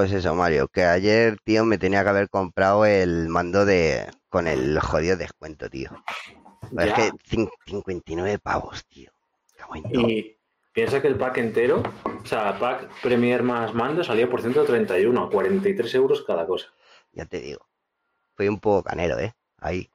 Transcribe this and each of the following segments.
Pues eso, Mario, que ayer, tío, me tenía que haber comprado el mando de con el jodido descuento, tío. Pero es que cin- 59 pavos, tío. Y piensa que el pack entero, o sea, pack Premier más mando salía por 131, a 43 euros cada cosa. Ya te digo. Fue un poco canero, ¿eh? Ahí.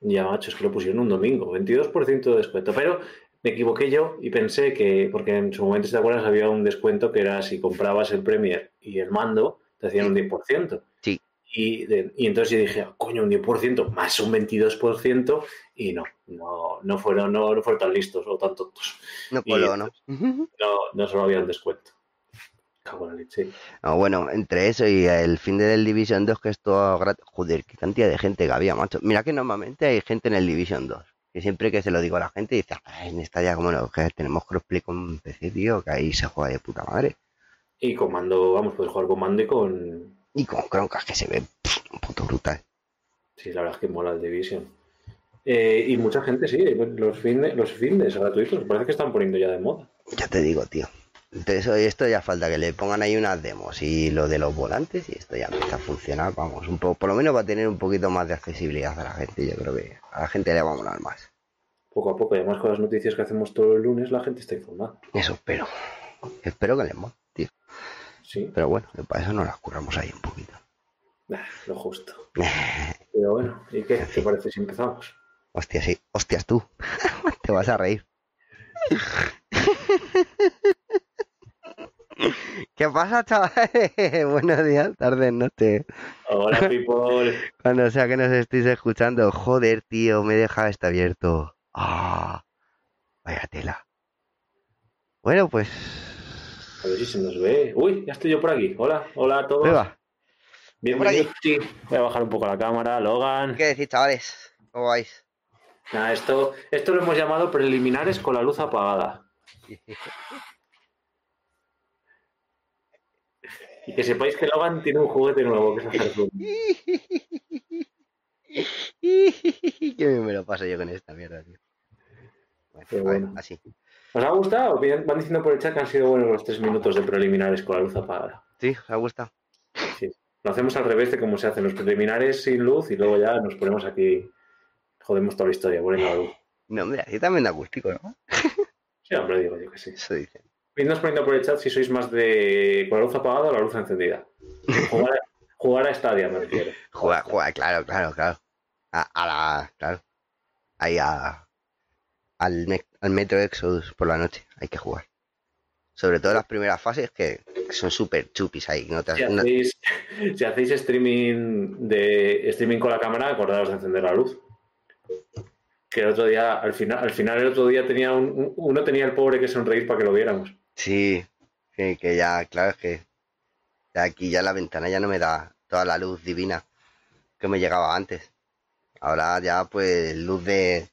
Ya, macho, es que lo pusieron un domingo, 22% de descuento. Pero me equivoqué yo y pensé que, porque en su momento, si te acuerdas, había un descuento que era si comprabas el Premier y el mando, te hacían un 10%. Sí. Y, de- y entonces yo dije, "Ah, coño, un 10% más un 22%, y no, no, no, fueron, no, no fueron tan listos o tan tontos. No coló, ¿no? No, no solo había un descuento. No, bueno, entre eso y el fin del Division 2, que es todo gratis. Joder, qué cantidad de gente que había, macho. Mira que normalmente hay gente en el Division 2. Que siempre que se lo digo a la gente, dice, "Ay, en esta ya como no, que tenemos crossplay con PC, tío, que ahí se juega de puta madre. Y con mando, vamos, puedes jugar con mando y con. Y con croncas que se ve pff, un puto brutal. Sí, la verdad es que mola el Division. Eh, y mucha gente, sí, los fines, los fines gratuitos, parece que están poniendo ya de moda. Ya te digo, tío. Entonces, hoy esto ya falta que le pongan ahí unas demos y lo de los volantes y esto ya empieza a funcionar, vamos, un poco, por lo menos va a tener un poquito más de accesibilidad a la gente, yo creo que a la gente le va a molar más. Poco a poco, y además con las noticias que hacemos todos los lunes, la gente está informada. Eso espero. Espero que les mole, tío. Sí, Pero bueno, para eso nos las curramos ahí un poquito. lo justo. Pero bueno, ¿y qué? ¿Te parece si empezamos? Hostia, sí. Hostias tú. Te vas a reír. ¿Qué pasa, chavales? Buenos días, tardes, noches. Hola, people. Cuando sea que nos estéis escuchando. Joder, tío, me deja esto abierto. Ah, vaya tela. Bueno, pues. A ver si se nos ve. Uy, ya estoy yo por aquí. Hola, hola a todos. Prueba. Bienvenidos. Sí, voy a bajar un poco la cámara. Logan. ¿Qué decís, chavales? ¿Cómo vais? Nada, esto, esto lo hemos llamado preliminares con la luz apagada. Y que sepáis que Logan tiene un juguete nuevo, que es hacer zoom. Qué bien me lo paso yo con esta mierda, tío. Bueno, ver, así. ¿Os ha gustado? Van diciendo por el chat que han sido buenos los tres minutos de preliminares con la luz apagada. ¿Sí? ¿Os ha gustado? Sí. Lo hacemos al revés de cómo se hacen los preliminares sin luz y luego ya nos ponemos aquí, jodemos toda la historia poniendo la luz. No, hombre, así también da acústico, ¿no? Sí, hombre, digo yo que sí. Eso dicen. Idnos poniendo por el chat si sois más de con la luz apagada o la luz encendida. Jugar a, jugar a Stadia, me refiero. Juega, juega, claro, claro, claro. A, a la. Claro. Ahí a. Al, al Metro Exodus por la noche. Hay que jugar. Sobre todo las primeras fases que, son súper chupis ahí. No te, Si no- hacéis, si hacéis streaming de streaming con la cámara, acordaros de encender la luz. Que el otro día, al final, al final el otro día tenía un- uno tenía el pobre que sonreír para que lo viéramos. Sí, sí, que ya, claro, es que de aquí ya la ventana ya no me da toda la luz divina que me llegaba antes. Ahora ya, pues, luz de,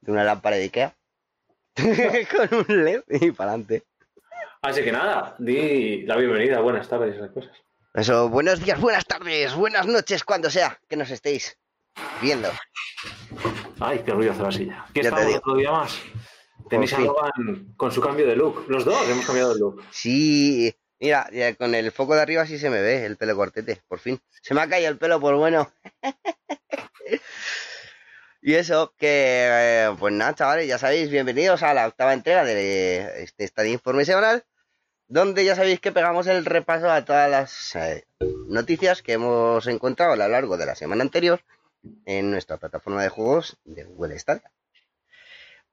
de una lámpara de Ikea con un LED y para adelante. Así que nada, di la bienvenida, buenas tardes, esas cosas. Eso, buenos días, buenas tardes, buenas noches, cuando sea que nos estéis viendo. Ay, qué ruido hace la silla. ¿Qué Ya estamos otro día más? Tenéis a fin. Logan con su cambio de look. Los dos hemos cambiado de look. Sí, mira, con el foco de arriba sí se me ve el pelo cortete, por fin. Se me ha caído el pelo, por bueno. y eso, que eh, pues nada, chavales, ya sabéis, bienvenidos a la octava entrega de este Estadio Informe Semanal, donde ya sabéis que pegamos el repaso a todas las eh, noticias que hemos encontrado a lo largo de la semana anterior en nuestra plataforma de juegos de Google Stadia.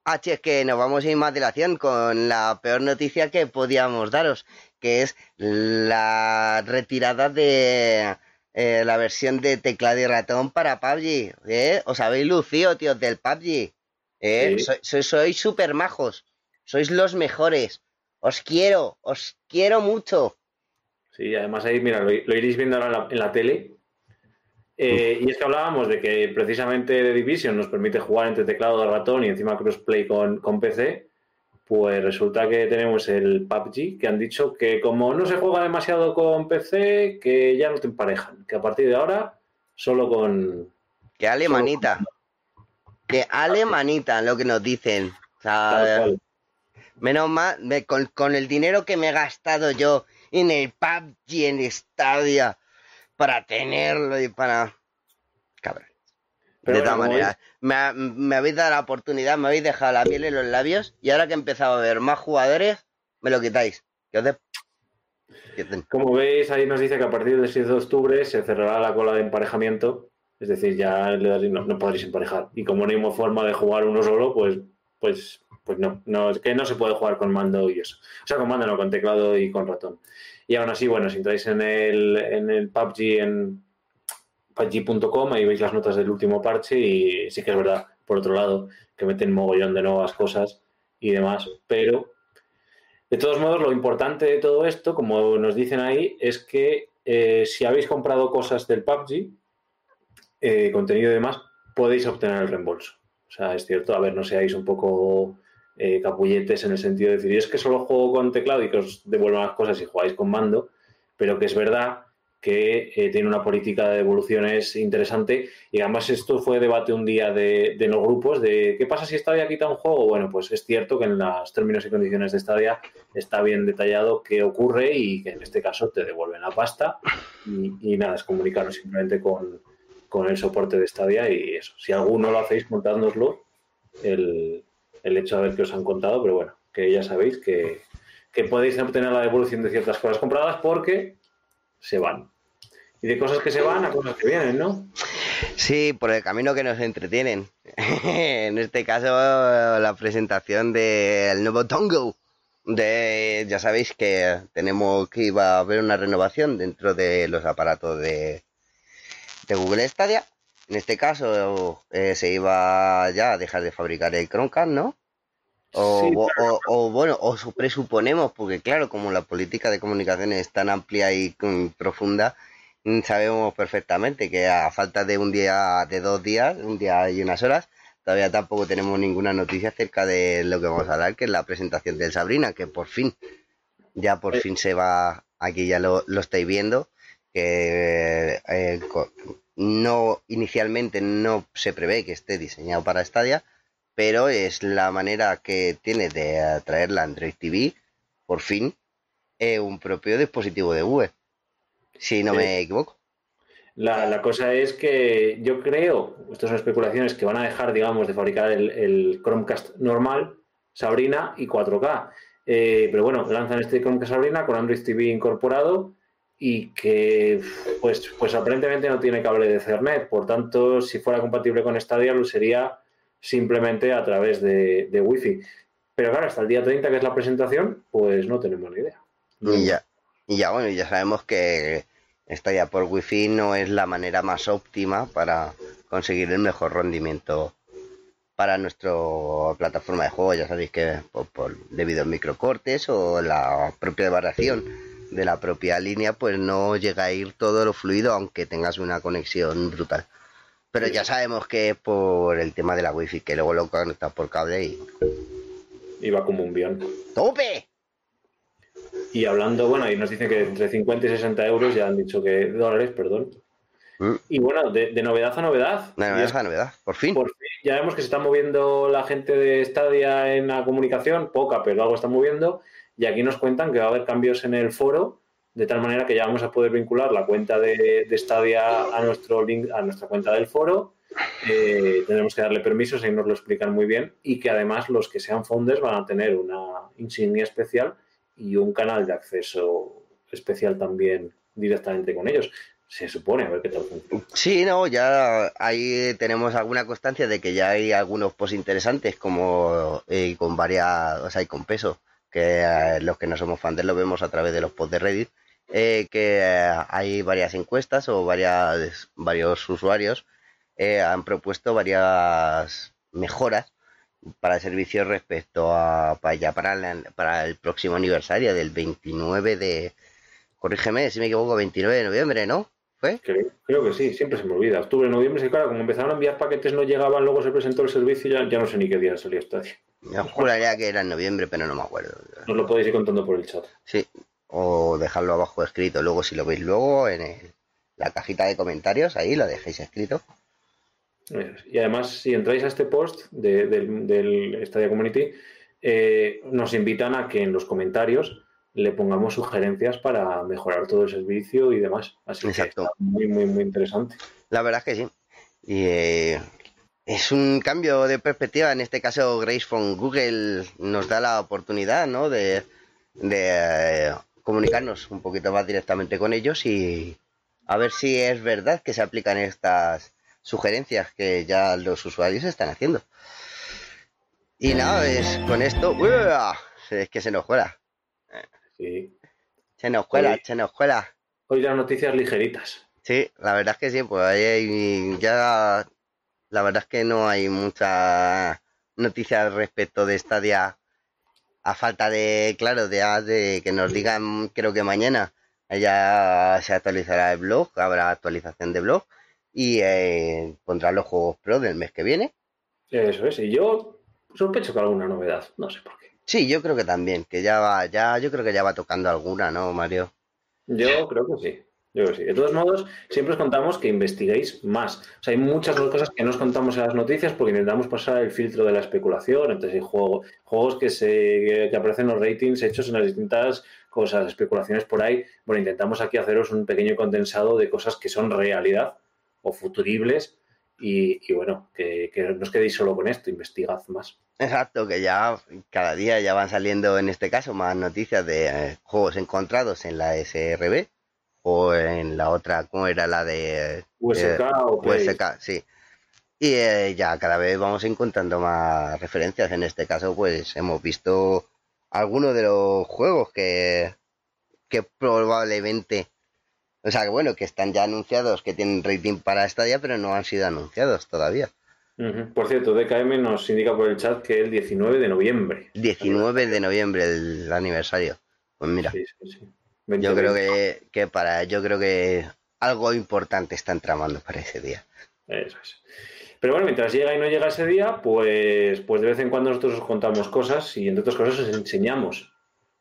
H, es que nos vamos a ir más dilación con la peor noticia que podíamos daros, que es la retirada de eh, la versión de teclado y ratón para PUBG. ¿eh? Os habéis lucido, tíos, del PUBG. ¿eh? Sí. Sois, súper majos. Sois los mejores. Os quiero, os quiero mucho. Sí, además ahí, mira, lo, lo iréis viendo ahora en la, en la tele. Eh, y es que hablábamos de que precisamente The Division nos permite jugar entre teclado y ratón y encima crossplay con, con PC. Pues resulta que tenemos el PUBG, que han dicho que como no se juega demasiado con PC, que ya no te emparejan. Que a partir de ahora, solo con. Que alemanita. Que alemanita, lo que nos dicen. O sea. Menos mal, me- con, con el dinero que me he gastado yo en el PUBG, en Stadia, para tenerlo y para... Cabrón. de todas maneras, me, me, habéis dado la oportunidad, me habéis dejado la piel en los labios y ahora que he empezado a ver más jugadores, me lo quitáis. Como veis, ahí nos dice que a partir del 6 de octubre se cerrará la cola de emparejamiento, es decir, ya no, no podréis emparejar. Y como no hay forma de jugar uno solo, pues, pues, pues no, no, que no se puede jugar con mando y eso. O sea, con mando no, con teclado y con ratón. Y aún así, bueno, si entráis en el, en el PUBG, en PUBG.com, ahí veis las notas del último parche y sí que es verdad, por otro lado, que meten mogollón de nuevas cosas y demás, pero de todos modos, lo importante de todo esto, como nos dicen ahí, es que eh, si habéis comprado cosas del PUBG, eh, contenido y demás, podéis obtener el reembolso. O sea, es cierto, a ver, no seáis un poco eh, capulletes en el sentido de decir, es que solo juego con teclado y que os devuelvan las cosas y jugáis con mando, pero que es verdad que eh, tiene una política de devoluciones interesante y además esto fue debate un día de, los grupos de qué pasa si Stadia quita un juego. Bueno, pues es cierto que en los términos y condiciones de Stadia está bien detallado qué ocurre y que en este caso te devuelven la pasta y, nada, es comunicarlo simplemente con, el soporte de Stadia y eso. Si alguno lo hacéis, contádnoslo el, el hecho de ver que os han contado, pero bueno, que ya sabéis que, que podéis obtener la devolución de ciertas cosas compradas porque se van. Y de cosas que se van a cosas que vienen, ¿no? Sí, por el camino que nos entretienen. en este caso, la presentación del nuevo Tongo. De, ya sabéis que tenemos que iba a haber una renovación dentro de los aparatos de, de Google Stadia. En este caso, eh, se iba ya a dejar de fabricar el Chromecast, ¿no? O, o, bueno, o presuponemos, porque claro, como la política de comunicación es tan amplia y profunda, mm, sabemos perfectamente que a falta de un día, de dos días, un día y unas horas, todavía tampoco tenemos ninguna noticia acerca de lo que vamos a hablar, que es la presentación del Sabrina, que por fin, ya por eh. fin se va, aquí ya lo, lo estáis viendo, que eh, no inicialmente no se prevé que esté diseñado para Stadia, pero es la manera que tiene de atraer la Android TV, por fin, eh, un propio dispositivo de Google, si no me equivoco. La, cosa es que yo creo, estas son especulaciones, que van a dejar, digamos, de fabricar el, Chromecast normal, Sabrina y 4K. Eh, pero bueno, lanzan este Chromecast Sabrina con Android TV incorporado y que pues, pues aparentemente no tiene cable de Ethernet. Por tanto, si fuera compatible con Stadia, lo sería simplemente a través de, de Wi-Fi. Pero claro, hasta el día 30, que es la presentación, pues no tenemos ni idea. Y ya, y ya bueno, ya sabemos que Stadia por Wi-Fi no es la manera más óptima para conseguir el mejor rendimiento para nuestra plataforma de juego. Ya sabéis que por, debido a microcortes o la propia variación de la propia línea, pues no llega a ir todo lo fluido, aunque tengas una conexión brutal. Pero ya sabemos que es por el tema de la wifi, que luego lo conectas por cable y. Iba como un guion. ¡Tope! Y hablando, bueno, y nos dicen que entre 50 y 60 euros, ya han dicho que. dólares, perdón. Mm. Y bueno, de, novedad a novedad. De novedad a novedad, por fin. Por fin. Ya vemos que se está moviendo la gente de Stadia en la comunicación, poca, pero algo está moviendo. Y aquí nos cuentan que va a haber cambios en el foro de tal manera que ya vamos a poder vincular la cuenta de, de Stadia a nuestra cuenta del foro. Eh, tendremos que darle permisos, y nos lo explican muy bien, y que además los que sean founders van a tener una insignia especial y un canal de acceso especial también directamente con ellos. Se supone, a ver qué tal. Sí, no, ya ahí tenemos alguna constancia de que ya hay algunos posts interesantes, como eh, con varias, o sea, y con peso, que eh, los que no somos fans lo vemos a través de los posts de Reddit eh, que eh, hay varias encuestas o varias, varios usuarios han propuesto varias mejoras para el servicio respecto a para, ya para, para el próximo aniversario del 29 de corrígeme si me equivoco 29 de noviembre no fue creo, que sí siempre se me olvida. Octubre noviembre sí claro como empezaron a enviar paquetes no llegaban luego se presentó el servicio ya, ya no sé ni qué día salió esta yo juraría que era en noviembre pero no me acuerdo nos lo podéis ir contando por el chat sí o dejarlo abajo escrito. Luego, si lo veis luego en la cajita de comentarios, ahí lo dejéis escrito. Y además, si entráis a este post del Stadia Community, eh, nos invitan a que en los comentarios le pongamos sugerencias para mejorar todo el servicio y demás. Así Exacto. que está muy, muy, muy interesante. La verdad es que sí. Y eh, es un cambio de perspectiva. En este caso, Grace from Google nos da la oportunidad, ¿no? De, de eh, comunicarnos un poquito más directamente con ellos y a ver si es verdad que se aplican estas sugerencias que ya los usuarios están haciendo. Y nada, es con esto. ¡Uah! Es que se nos cuela. Sí. Se nos cuela, se nos cuela. Hoy las noticias ligeritas. Sí, la verdad es que sí, pues ahí ya la verdad es que no hay mucha noticia respecto de Stadia a falta de, claro, de, de que nos digan, creo que mañana ya se actualizará el blog, habrá actualización de blog y eh, pondrá los juegos pro del mes que viene. Eso es. Y yo sospecho que alguna novedad. No sé por qué. Sí, yo creo que también, que ya va, ya, yo creo que ya va tocando alguna, ¿no, Mario? Yo creo que sí. Yo creo que sí. De todos modos, siempre os contamos que investiguéis más. O sea, hay muchas cosas que no os contamos en las noticias porque intentamos pasar el filtro de la especulación. Entonces, hay juego- juegos que, se, que aparecen en los ratings hechos en las distintas cosas, especulaciones por ahí. Bueno, intentamos aquí haceros un pequeño condensado de cosas que son realidad o futuribles. Y, y bueno, que, que no os quedéis solo con esto, investigad más. Exacto, que ya cada día ya van saliendo en este caso más noticias de eh, juegos encontrados en la SRB o en la otra, ¿cómo era la de USK eh, o Play. USK? Sí. Y eh, ya cada vez vamos encontrando más referencias. En este caso, pues hemos visto algunos de los juegos que, que probablemente, o sea, que bueno, que están ya anunciados, que tienen rating para Stadia, pero no han sido anunciados todavía. Por cierto, DKM nos indica por el chat que el 19 de noviembre. 19 de noviembre el aniversario. Pues mira. Sí, sí, sí. Yo 20, creo que, que para, yo creo que algo importante están tramando para ese día. Eso es. Pero bueno, mientras llega y no llega ese día, pues, pues de vez en cuando nosotros os contamos cosas y entre otras cosas os enseñamos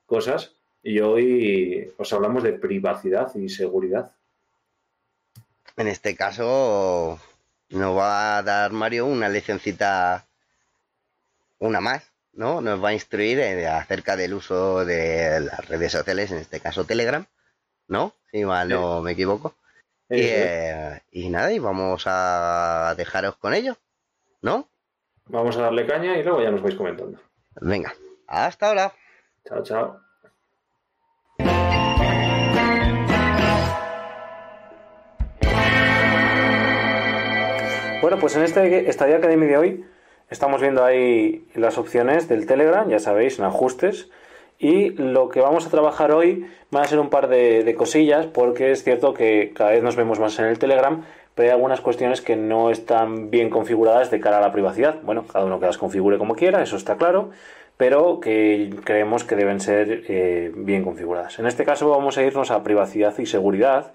cosas. Y hoy os hablamos de privacidad y seguridad. En este caso, nos va a dar Mario una leccioncita, una más, ¿no? Nos va a instruir eh, acerca del uso de las redes sociales, en este caso Telegram, ¿no? Si mal no me equivoco. Y, eh, y nada, y vamos a dejaros con ello, ¿no? Vamos a darle caña y luego ya nos vais comentando. Venga, hasta ahora. Chao, chao. Bueno, pues en este Stadia Academy de hoy estamos viendo ahí las opciones del Telegram, ya sabéis, en ajustes. Y lo que vamos a trabajar hoy van a ser un par de, cosillas, porque es cierto que cada vez nos vemos más en el Telegram, pero hay algunas cuestiones que no están bien configuradas de cara a la privacidad. Bueno, cada uno que las configure como quiera, eso está claro, pero que creemos que deben ser eh, bien configuradas. En este caso vamos a irnos a privacidad y seguridad.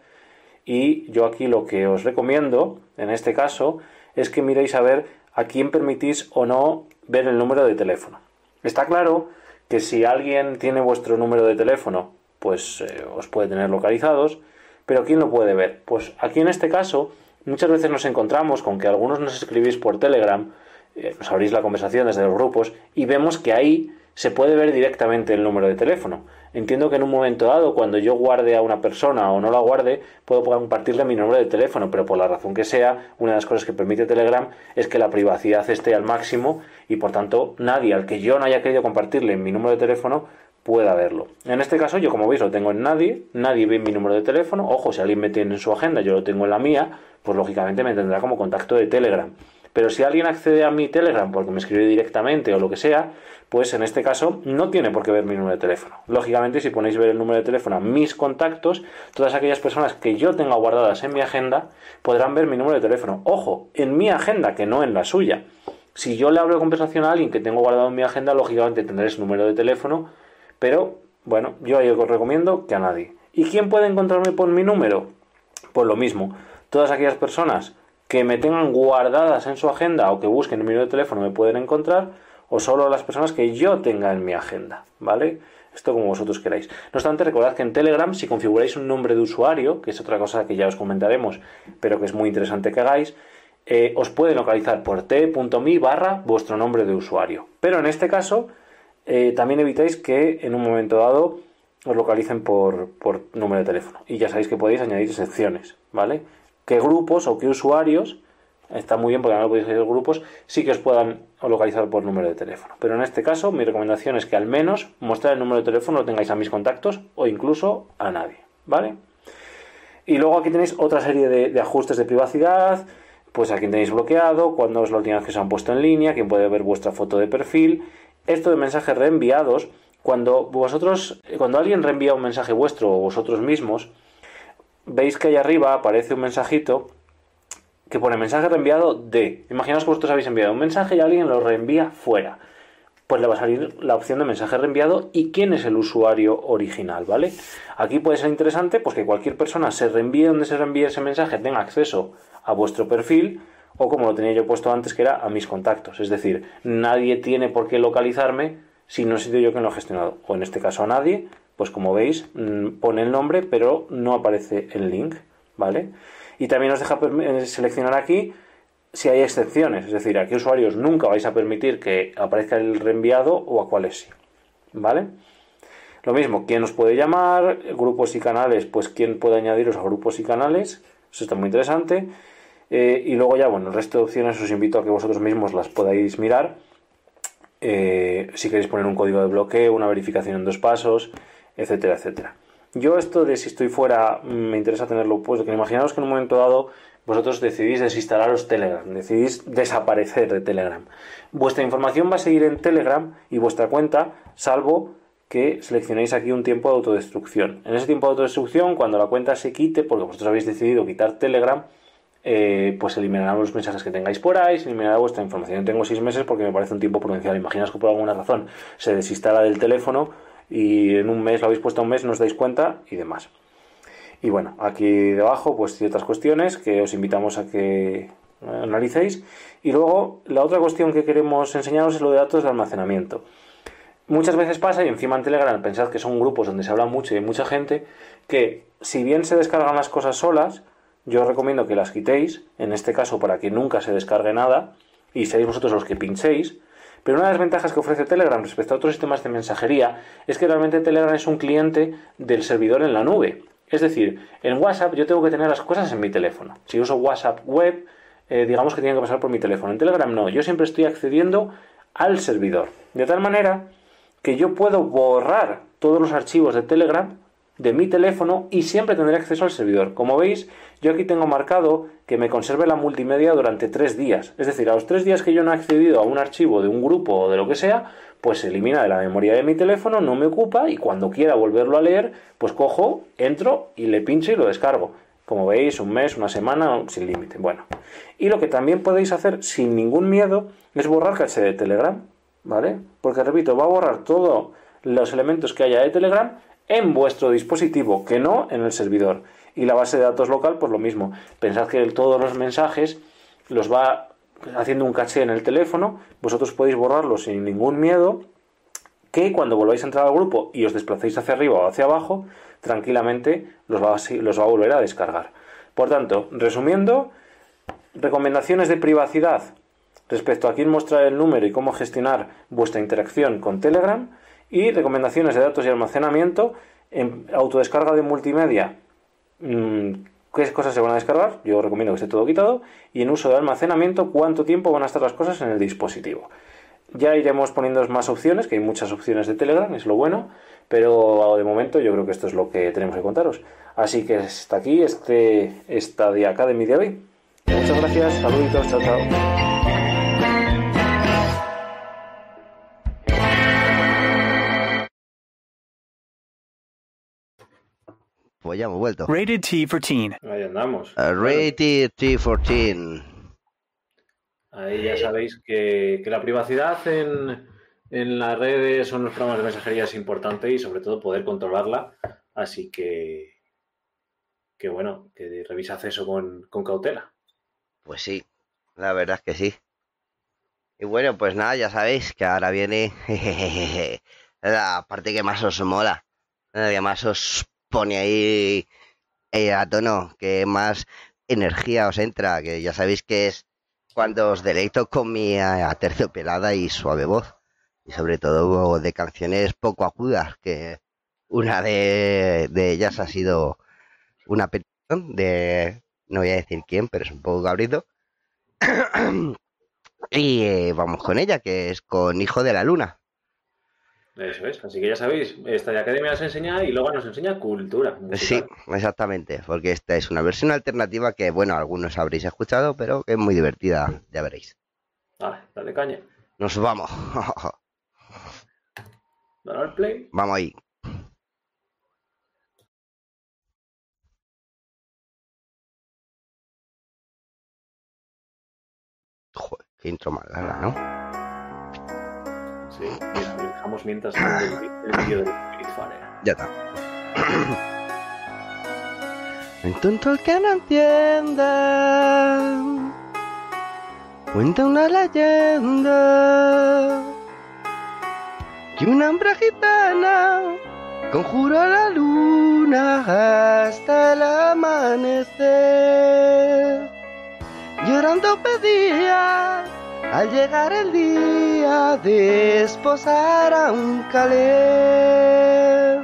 Y yo aquí lo que os recomiendo, en este caso, es que miréis a ver a quién permitís o no ver el número de teléfono. Está claro que si alguien tiene vuestro número de teléfono, pues eh, os puede tener localizados, pero ¿quién lo puede ver? Pues aquí en este caso, muchas veces nos encontramos con que algunos nos escribís por Telegram, eh, nos abrís la conversación desde los grupos y vemos que ahí se puede ver directamente el número de teléfono. Entiendo que en un momento dado, cuando yo guarde a una persona o no la guarde, puedo compartirle mi número de teléfono, pero por la razón que sea, una de las cosas que permite Telegram es que la privacidad esté al máximo y por tanto nadie al que yo no haya querido compartirle mi número de teléfono pueda verlo. En este caso, yo como veis lo tengo en nadie, nadie ve mi número de teléfono, ojo, si alguien me tiene en su agenda, yo lo tengo en la mía, pues lógicamente me tendrá como contacto de Telegram. Pero si alguien accede a mi Telegram porque me escribe directamente o lo que sea, pues en este caso no tiene por qué ver mi número de teléfono. Lógicamente, si ponéis ver el número de teléfono a mis contactos, todas aquellas personas que yo tenga guardadas en mi agenda podrán ver mi número de teléfono. Ojo, en mi agenda, que no en la suya. Si yo le hablo de conversación a alguien que tengo guardado en mi agenda, lógicamente tendré su número de teléfono, pero bueno, yo ahí os recomiendo que a nadie. ¿Y quién puede encontrarme por mi número? Pues lo mismo, todas aquellas personas que me tengan guardadas en su agenda o que busquen el número de teléfono me pueden encontrar, o solo las personas que yo tenga en mi agenda, ¿vale? Esto como vosotros queráis. No obstante, recordad que en Telegram, si configuráis un nombre de usuario, que es otra cosa que ya os comentaremos, pero que es muy interesante que hagáis, eh, os puede localizar por t.me barra vuestro nombre de usuario. Pero en este caso, eh, también evitáis que en un momento dado os localicen por, por número de teléfono. Y ya sabéis que podéis añadir secciones, ¿vale? ¿Qué grupos o qué usuarios está muy bien porque no podéis hacer grupos, sí que os puedan localizar por número de teléfono. Pero en este caso, mi recomendación es que al menos mostrar el número de teléfono lo tengáis a mis contactos o incluso a nadie, ¿vale? Y luego aquí tenéis otra serie de, ajustes de privacidad, pues a quién tenéis bloqueado, cuándo es la última vez que se han puesto en línea, quién puede ver vuestra foto de perfil. Esto de mensajes reenviados, cuando vosotros, cuando alguien reenvía un mensaje vuestro o vosotros mismos, veis que ahí arriba aparece un mensajito que pone mensaje reenviado de. Imaginaos que vosotros habéis enviado un mensaje y alguien lo reenvía fuera. Pues le va a salir la opción de mensaje reenviado y quién es el usuario original, ¿vale? Aquí puede ser interesante pues que cualquier persona se reenvíe donde se reenvíe ese mensaje, tenga acceso a vuestro perfil o como lo tenía yo puesto antes que era a mis contactos. Es decir, nadie tiene por qué localizarme si no he sido yo quien lo ha gestionado. O en este caso a nadie, pues como veis mm, pone el nombre pero no aparece el link, ¿vale? Y también os deja eh, seleccionar aquí si hay excepciones, es decir, a qué usuarios nunca vais a permitir que aparezca el reenviado o a cuáles sí. ¿Vale? Lo mismo, quién os puede llamar, grupos y canales, pues quién puede añadiros a grupos y canales, eso está muy interesante. Eh, y luego ya, bueno, el resto de opciones os invito a que vosotros mismos las podáis mirar. Eh, si queréis poner un código de bloqueo, una verificación en dos pasos, etcétera, etcétera. Yo esto de si estoy fuera mm, me interesa tenerlo puesto, que imaginaos que en un momento dado vosotros decidís desinstalaros Telegram, decidís desaparecer de Telegram. Vuestra información va a seguir en Telegram y vuestra cuenta, salvo que seleccionéis aquí un tiempo de autodestrucción. En ese tiempo de autodestrucción, cuando la cuenta se quite, porque vosotros habéis decidido quitar Telegram, eh, pues eliminará los mensajes que tengáis por ahí, se eliminará vuestra información. Yo tengo seis meses porque me parece un tiempo prudencial. Imaginaos que por alguna razón se desinstala del teléfono y en un mes lo habéis puesto un mes, no os dais cuenta y demás. Y bueno, aquí debajo pues ciertas cuestiones que os invitamos a que analicéis. Y luego la otra cuestión que queremos enseñaros es lo de datos de almacenamiento. Muchas veces pasa, y encima en Telegram pensad que son grupos donde se habla mucho y hay mucha gente, que si bien se descargan las cosas solas, yo os recomiendo que las quitéis, en este caso para que nunca se descargue nada, y seáis vosotros los que pinchéis, pero una de las ventajas que ofrece Telegram respecto a otros sistemas de mensajería es que realmente Telegram es un cliente del servidor en la nube. Es decir, en WhatsApp yo tengo que tener las cosas en mi teléfono. Si uso WhatsApp web, eh, digamos que tiene que pasar por mi teléfono. En Telegram no, yo siempre estoy accediendo al servidor. De tal manera que yo puedo borrar todos los archivos de Telegram de mi teléfono y siempre tendré acceso al servidor. Como veis, yo aquí tengo marcado que me conserve la multimedia durante tres días. Es decir, a los tres días que yo no he accedido a un archivo de un grupo o de lo que sea, pues se elimina de la memoria de mi teléfono, no me ocupa y cuando quiera volverlo a leer, pues cojo, entro y le pincho y lo descargo. Como veis, un mes, una semana, sin límite. Bueno, y lo que también podéis hacer sin ningún miedo es borrar caché de Telegram, ¿vale? Porque repito, va a borrar todos los elementos que haya de Telegram en vuestro dispositivo, que no en el servidor. Y la base de datos local, pues lo mismo. Pensad que todos los mensajes los va haciendo un caché en el teléfono, vosotros podéis borrarlos sin ningún miedo, que cuando volváis a entrar al grupo y os desplacéis hacia arriba o hacia abajo, tranquilamente los va a, los va a volver a descargar. Por tanto, resumiendo, recomendaciones de privacidad respecto a quién mostrar el número y cómo gestionar vuestra interacción con Telegram y recomendaciones de datos y almacenamiento en autodescarga de multimedia. Mm, ¿Qué cosas se van a descargar? Yo recomiendo que esté todo quitado. Y en uso de almacenamiento, ¿cuánto tiempo van a estar las cosas en el dispositivo? Ya iremos poniendo más opciones, que hay muchas opciones de Telegram, es lo bueno, pero de momento yo creo que esto es lo que tenemos que contaros. Así que hasta aquí este, esta de Academy de hoy. Muchas gracias, saluditos, chao, chao. Pues ya hemos vuelto. Rated T for Teen. Ahí andamos. Uh, rated T for Teen. Ahí ya sabéis que, la privacidad en, en, las redes o en los programas de mensajería es importante y sobre todo poder controlarla. Así que, que bueno, que revisad eso con, con cautela. Pues sí, la verdad es que sí. Y bueno, pues nada, ya sabéis que ahora viene la parte que más os mola, la que más os pone ahí eh, a tono, que más energía os entra, que ya sabéis que es cuando os deleito con mi aterciopelada y suave voz, y sobre todo de canciones poco agudas, que Una de, de ellas ha sido una petición de, no voy a decir quién, pero es un poco cabrito. y eh, vamos con ella, que es con Hijo de la Luna. Eso es, así que ya sabéis, esta de Academia nos enseña y luego nos enseña cultura. musical. Sí, exactamente, porque esta es una versión alternativa que, bueno, algunos habréis escuchado, pero que es muy divertida, ya veréis. Vale, dale caña. Nos vamos. Dale al play. vamos ahí. Joder, qué intro más larga, ¿no? Sí, mira, dejamos mientras el, vídeo del Spirit Fire. Ya está. El tonto el que no entienda cuenta una leyenda que una hembra gitana conjuró a la luna hasta el amanecer. Llorando pedía al llegar el día de esposar a un calé.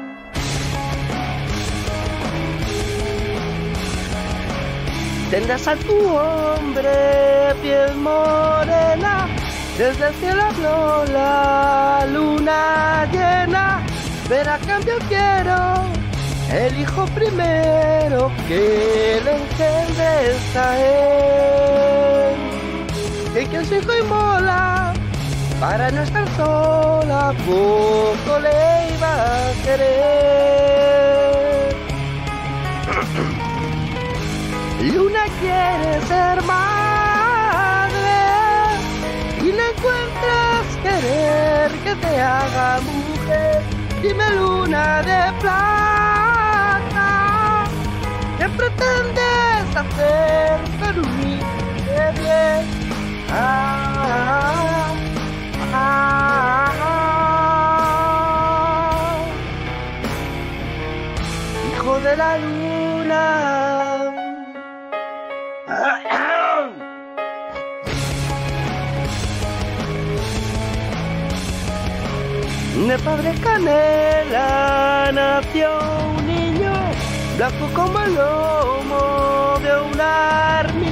Tendrás a tu hombre piel morena, desde el cielo habló la luna llena, a cambio quiero el hijo primero que le engendres a él. Que su hijo inmola para no estar sola, poco le iba a querer. Luna quiere ser madre y no encuentras querer que te haga mujer. Dime luna de plata, ¿qué pretendes hacer de bien? Hijo de la luna. De padre canela nació un niño, blanco como el lomo de un armiño,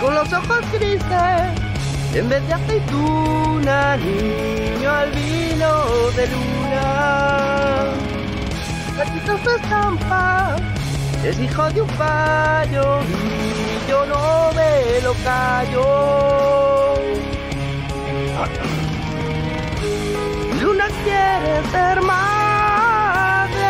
con los ojos grises, en vez de aceituna, niño al vino de luna. Aquí su estampa, es hijo de un payo y yo no me lo callo. Luna quiere ser madre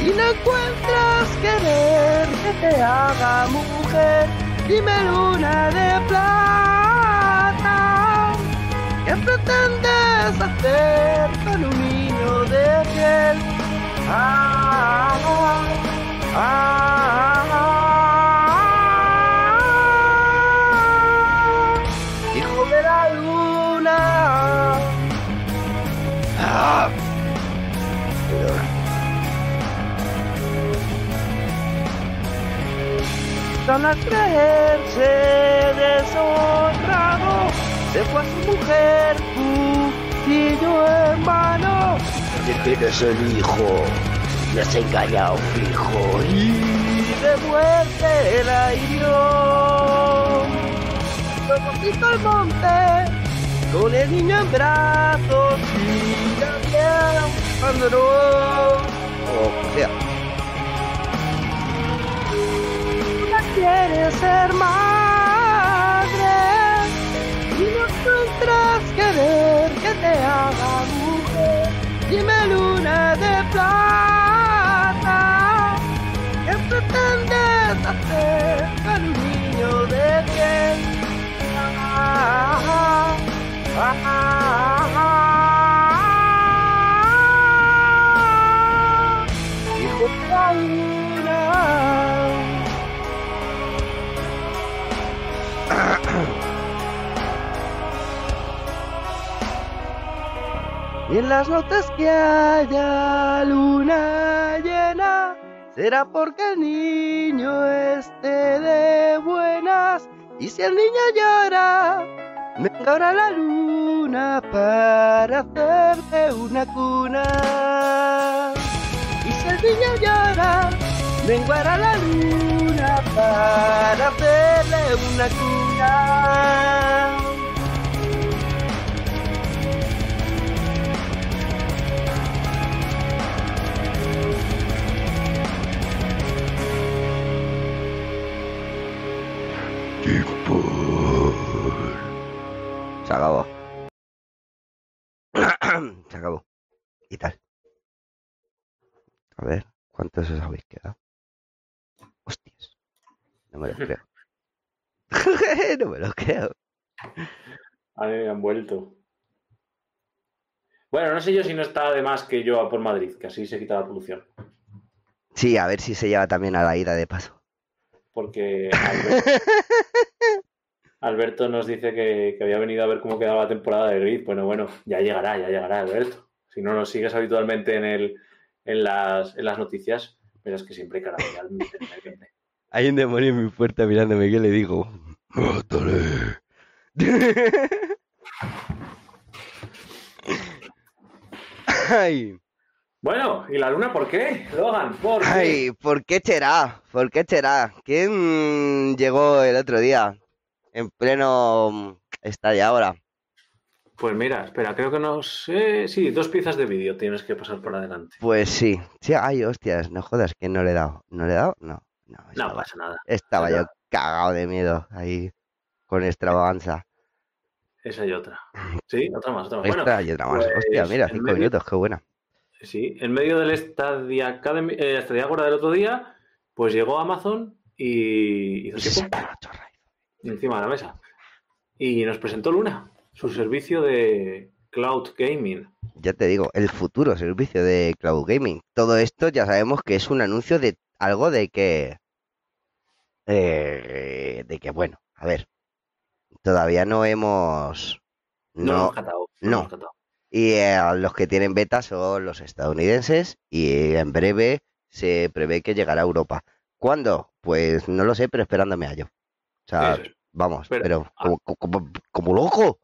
y no encuentras querer que te haga mujer. Dime luna de plata, ¿qué pretendes hacer con un niño de piel? Ah, ah, ah, Van a creerse deshonrado, se fue a su mujer, cuchillo en mano. ¿De quién es el hijo? Me has engañado, fijo. Y de muerte la hirió. Luego el monte con el niño en brazos y también abandonó. O sea, quiere ser madre y no encuentras querer que te haga mujer. Dime luna de plata, ¿qué pretendes hacer con un niño de piel? Ah, ah, ah, Y en las noches que haya luna llena, será porque el niño esté de buenas. Y si el niño llora, venga ahora la luna para hacerte una cuna. el niño llora, menguara la luna para hacerle una cuna. Acabó. Se acabó. ¿Y tal? A ver, ¿cuántos os habéis quedado? Hostias. No me lo creo. no me lo creo. A mí me han vuelto. Bueno, no sé yo si no está de más que yo a por Madrid, que así se quita la polución. Sí, a ver si se lleva también a la ida de paso. Porque Alberto, nos dice que, que había venido a ver cómo quedaba la temporada de Grid. Bueno, bueno, ya llegará, ya llegará, Alberto. Si no nos sigues habitualmente en, el, en, las, en las noticias, verás que siempre hay cara de Hay un demonio en mi puerta mirándome que le digo, ¡Mátale! Ay, Bueno, ¿y la luna por qué? Logan, ¿por qué? ay, ¿por qué será? ¿Por qué será? ¿Quién llegó el otro día? En pleno mm, estadio ahora. Pues mira, espera, creo que no sé. Sí, dos piezas de vídeo tienes que pasar por adelante. Pues sí. Sí, ay, hostias, no jodas que no le he dado. ¿No le he dado? No. No, No pasa nada. estaba yo cagado de miedo ahí con extravaganza. Esa y otra. Sí, otra más, otra más. Bueno, Esta y otra más. Hostia, pues, mira, en cinco medio- minutos, qué buena. Sí, en medio del Stadia Academy, eh, Stadia Agora del otro día, pues llegó Amazon y hizo Y encima de la mesa. Y nos presentó Luna, su servicio de cloud gaming. Ya te digo, el futuro servicio de Cloud Gaming. Todo esto ya sabemos que es un anuncio de algo de que. eh, de que, bueno, a ver. Todavía no hemos. No, No. hemos catado, no lo no. hemos catado. Y eh, los que tienen beta son los estadounidenses. Y en breve se prevé que llegará a Europa. ¿Cuándo? Pues no lo sé, pero esperándome a ello. O sea, es. vamos, Pero- pero como, como- como loco.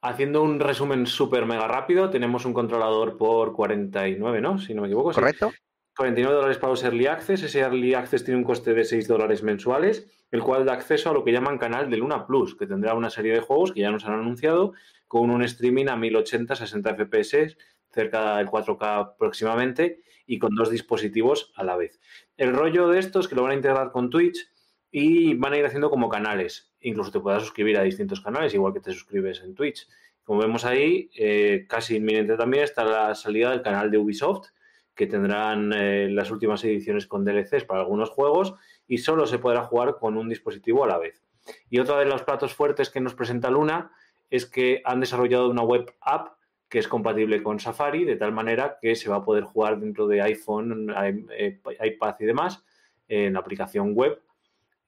Haciendo un resumen súper mega rápido, tenemos un controlador por 49, ¿no? Si no me equivoco. sí. ¿Correcto? 49 dólares para los Early Access. Ese Early Access tiene un coste de 6 dólares mensuales, el cual da acceso a lo que llaman canal de Luna Plus, que tendrá una serie de juegos que ya nos han anunciado, con un streaming a 1080, 60 FPS, cerca del 4K próximamente, y con dos dispositivos a la vez. El rollo de esto es que lo van a integrar con Twitch y van a ir haciendo como canales. Incluso te puedas suscribir a distintos canales, igual que te suscribes en Twitch. Como vemos ahí, eh, casi inminente también está la salida del canal de Ubisoft, que tendrán eh, las últimas ediciones con DLCs para algunos juegos y solo se podrá jugar con un dispositivo a la vez. Y otro de los platos fuertes que nos presenta Luna es que han desarrollado una web app que es compatible con Safari, de tal manera que se va a poder jugar dentro de iPhone, eh, iPad y demás en la aplicación web.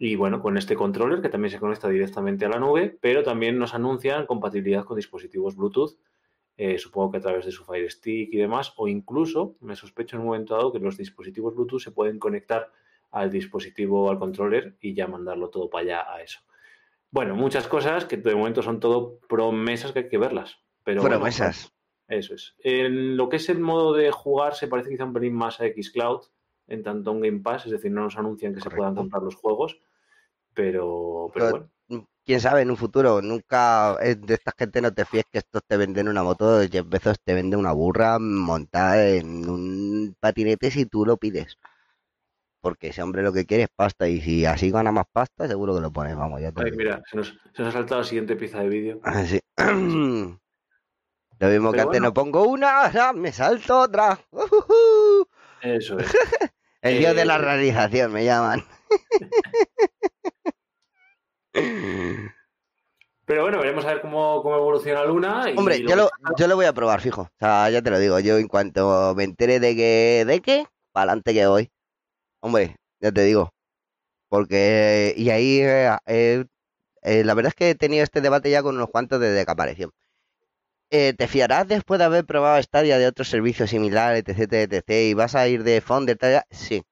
Y bueno, con este controller que también se conecta directamente a la nube, pero también nos anuncian compatibilidad con dispositivos Bluetooth eh, supongo que a través de su Fire Stick y demás, o incluso me sospecho en un momento dado que los dispositivos Bluetooth se pueden conectar al dispositivo, al controller y ya mandarlo todo para allá a eso. Bueno, muchas cosas que de momento son todo promesas que hay que verlas. Pero bueno, Promesas. eso es. En lo que es el modo de jugar se parece quizá un pelín más a Xcloud, en tanto un Game Pass, es decir, no nos anuncian que se puedan comprar los juegos, pero, pero Pero- bueno. quién sabe, en un futuro, nunca de esta gente no te fíes que estos te venden una moto, Jeff Bezos te vende una burra montada en un patinete si tú lo pides. Porque ese hombre lo que quiere es pasta y si así gana más pasta, seguro que lo pone, vamos, ya te Ay, mira, se nos, se nos ha saltado la siguiente pieza de vídeo. Ah, sí. Lo mismo que antes bueno. no pongo una, ahora me salto otra. Ujujú. Eso es. El dios de la Eh, realización me llaman. Pero bueno, veremos a ver cómo, cómo evoluciona Luna. Y Hombre, yo lo, yo lo voy a probar, fijo. O sea, ya te lo digo. Yo en cuanto me entere de que, de qué, para adelante que voy. Hombre, ya te digo. Porque, y ahí, eh, eh, eh, la verdad es que he tenido este debate ya con unos cuantos desde que apareció. ¿te fiarás después de haber probado Stadia de otros servicios similares, etc, etc, y vas a ir de Founder? Sí.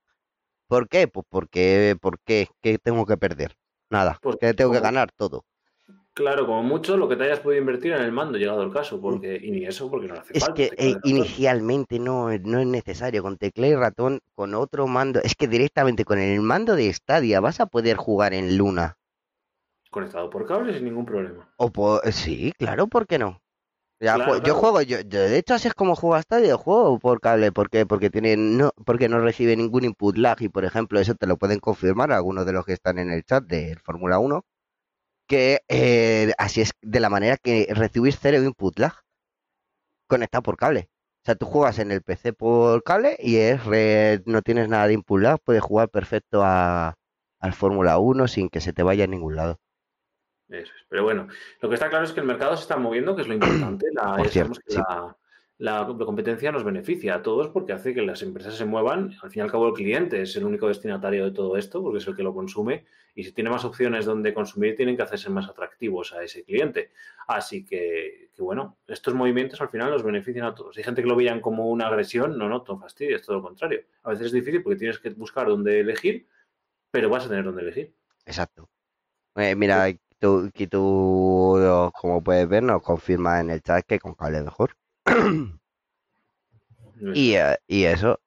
¿Por qué? Pues porque, porque, ¿qué tengo que perder? Nada. Pues que tengo que ganar todo. Claro, como mucho lo que te hayas podido invertir en el mando, llegado el caso, porque, y ni eso porque no hace Es falta. que te eh, inicialmente no, no es necesario. Con tecla y ratón, con otro mando. Es que directamente con el mando de Stadia vas a poder jugar en Luna. conectado por cable sin ningún problema. O sí, claro, ¿por qué no? Ya Claro, jue- yo claro. juego, yo, yo de hecho así es como juego hasta yo juego por cable, ¿por qué? Porque no, porque no recibe ningún input lag y por ejemplo eso te lo pueden confirmar algunos de los que están en el chat del Fórmula 1, que eh, así es de la manera que recibís cero input lag conectado por cable. O sea, tú juegas en el PC por cable y es no tienes nada de input lag, puedes jugar perfecto a, al Fórmula 1 sin que se te vaya a ningún lado. Eso es. Pero bueno, lo que está claro es que el mercado se está moviendo, que es lo importante. La, ya cierto, que sí. la, la competencia nos beneficia a todos porque hace que las empresas se muevan. Al fin y al cabo, el cliente es el único destinatario de todo esto, porque es el que lo consume. Y si tiene más opciones donde consumir, tienen que hacerse más atractivos a ese cliente. Así que, que bueno, estos movimientos al final nos benefician a todos. Hay gente que lo veían como una agresión. No, no, todo fastidio, es todo lo contrario. A veces es difícil porque tienes que buscar dónde elegir, pero vas a tener dónde elegir. Exacto. Eh, mira, tú, aquí tú, como puedes ver, nos confirma en el chat que con cable mejor. Y, eh, y eso.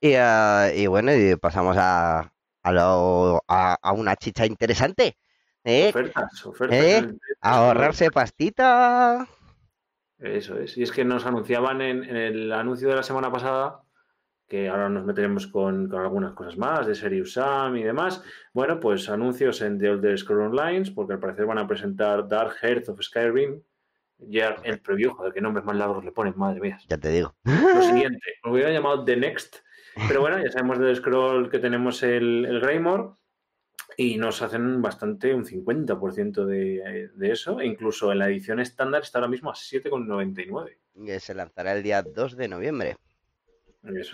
Y, eh, y bueno, y pasamos a, a, lo- a, a una chicha interesante. ¿eh? Ofertas, ofertas. ¿Eh? ahorrarse pastita. Eso es. Y es que nos anunciaban en, en el anuncio de la semana pasada, que ahora nos meteremos con, con algunas cosas más, de Serious Sam y demás. Bueno, pues anuncios en The Elder Scrolls Online, porque al parecer van a presentar Dark Heart of Skyrim. Ya el preview, joder, qué nombres más largos le ponen, madre mía. Ya te digo. Lo siguiente, lo hubiera llamado The Next. Pero bueno, ya sabemos del scroll que tenemos el, el Greymore y nos hacen bastante, un 50% de, de eso. E incluso en la edición estándar está ahora mismo a 7,99. Que se lanzará el día 2 de noviembre.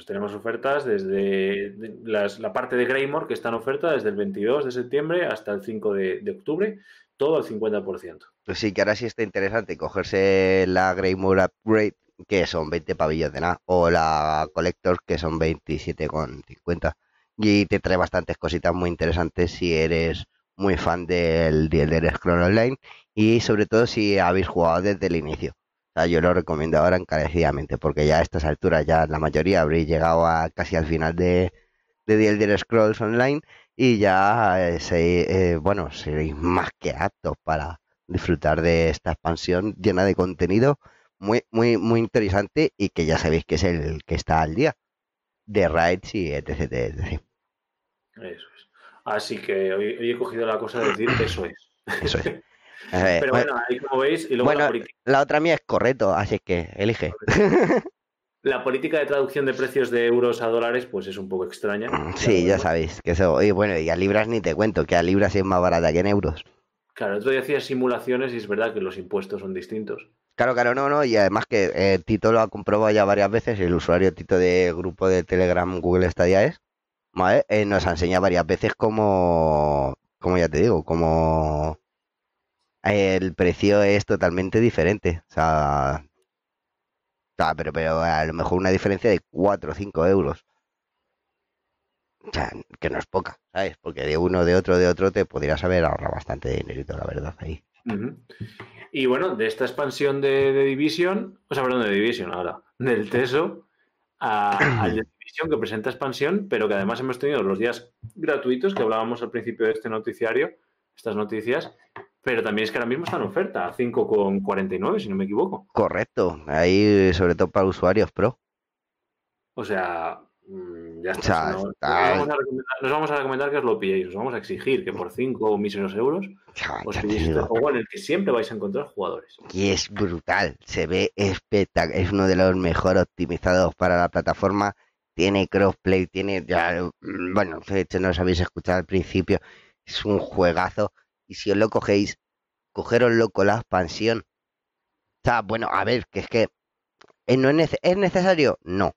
Tenemos ofertas desde la parte de Greymore que está en oferta desde el 22 de septiembre hasta el 5 de, octubre, todo al 50%. Pues sí, que ahora sí está interesante cogerse la Greymore Upgrade, que son 20 pavillos de nada, o la Collector, que son 27,50. Y te trae bastantes cositas muy interesantes si eres muy fan del, del Elder Scrolls Online y sobre todo si habéis jugado desde el inicio. O sea, yo lo recomiendo ahora encarecidamente porque ya a estas alturas ya la mayoría habréis llegado a casi al final de, de The Elder Scrolls Online y ya eh, se- eh, bueno, seréis más que aptos para disfrutar de esta expansión llena de contenido muy, muy, muy interesante y que ya sabéis que es el que está al día de raids y etc, etc. Eso es. Así que hoy, hoy he cogido la cosa de decir eso es. Eso es. Eh, Pero bueno, bueno, ahí como veis, y luego bueno, la, política, la otra mía es correcto, así que elige. la política de traducción de precios de euros a dólares, pues es un poco extraña. Sí, ya sabéis que eso. Y bueno, y a libras ni te cuento, que a libras es más barata que en euros. Claro, el otro día hacía simulaciones y es verdad que los impuestos son distintos. Claro, claro, no, no, y además que eh, Tito lo ha comprobado ya varias veces, el usuario Tito de grupo de Telegram Google Stadia es, ¿vale? Eh, nos ha enseñado varias veces como, como ya te digo, como el precio es totalmente diferente, o sea, sea, pero, pero a lo mejor una diferencia de 4 o 5 euros. O sea, que no es poca, ¿sabes? Porque de uno, de otro, de otro te podrías haber ahorrado bastante dinerito, la verdad, ahí. Y bueno, de esta expansión de, de Division, o sea, perdón, de Division ahora, del Teso a- al de Division que presenta expansión, pero que además hemos tenido los días gratuitos que hablábamos al principio de este noticiario, estas noticias, pero también es que ahora mismo está en oferta, a 5,49 si no me equivoco. Correcto, ahí sobre todo para usuarios pro. O sea, mm, ya O está. no- está- nos, vamos a recomendar, nos vamos a recomendar que os lo pilléis, os vamos a exigir que por 5 míseros euros Ya, os pilléis este juego en el que siempre vais a encontrar jugadores. Y es brutal, se ve espectacular, es uno de los mejor optimizados para la plataforma, tiene crossplay, tiene, ya, mm, bueno, de hecho no os habéis escuchado al principio, es un juegazo, y si os lo cogéis, cogeroslo con la expansión. O sea, bueno, a ver, que es que eh, no es, ¿es necesario, no.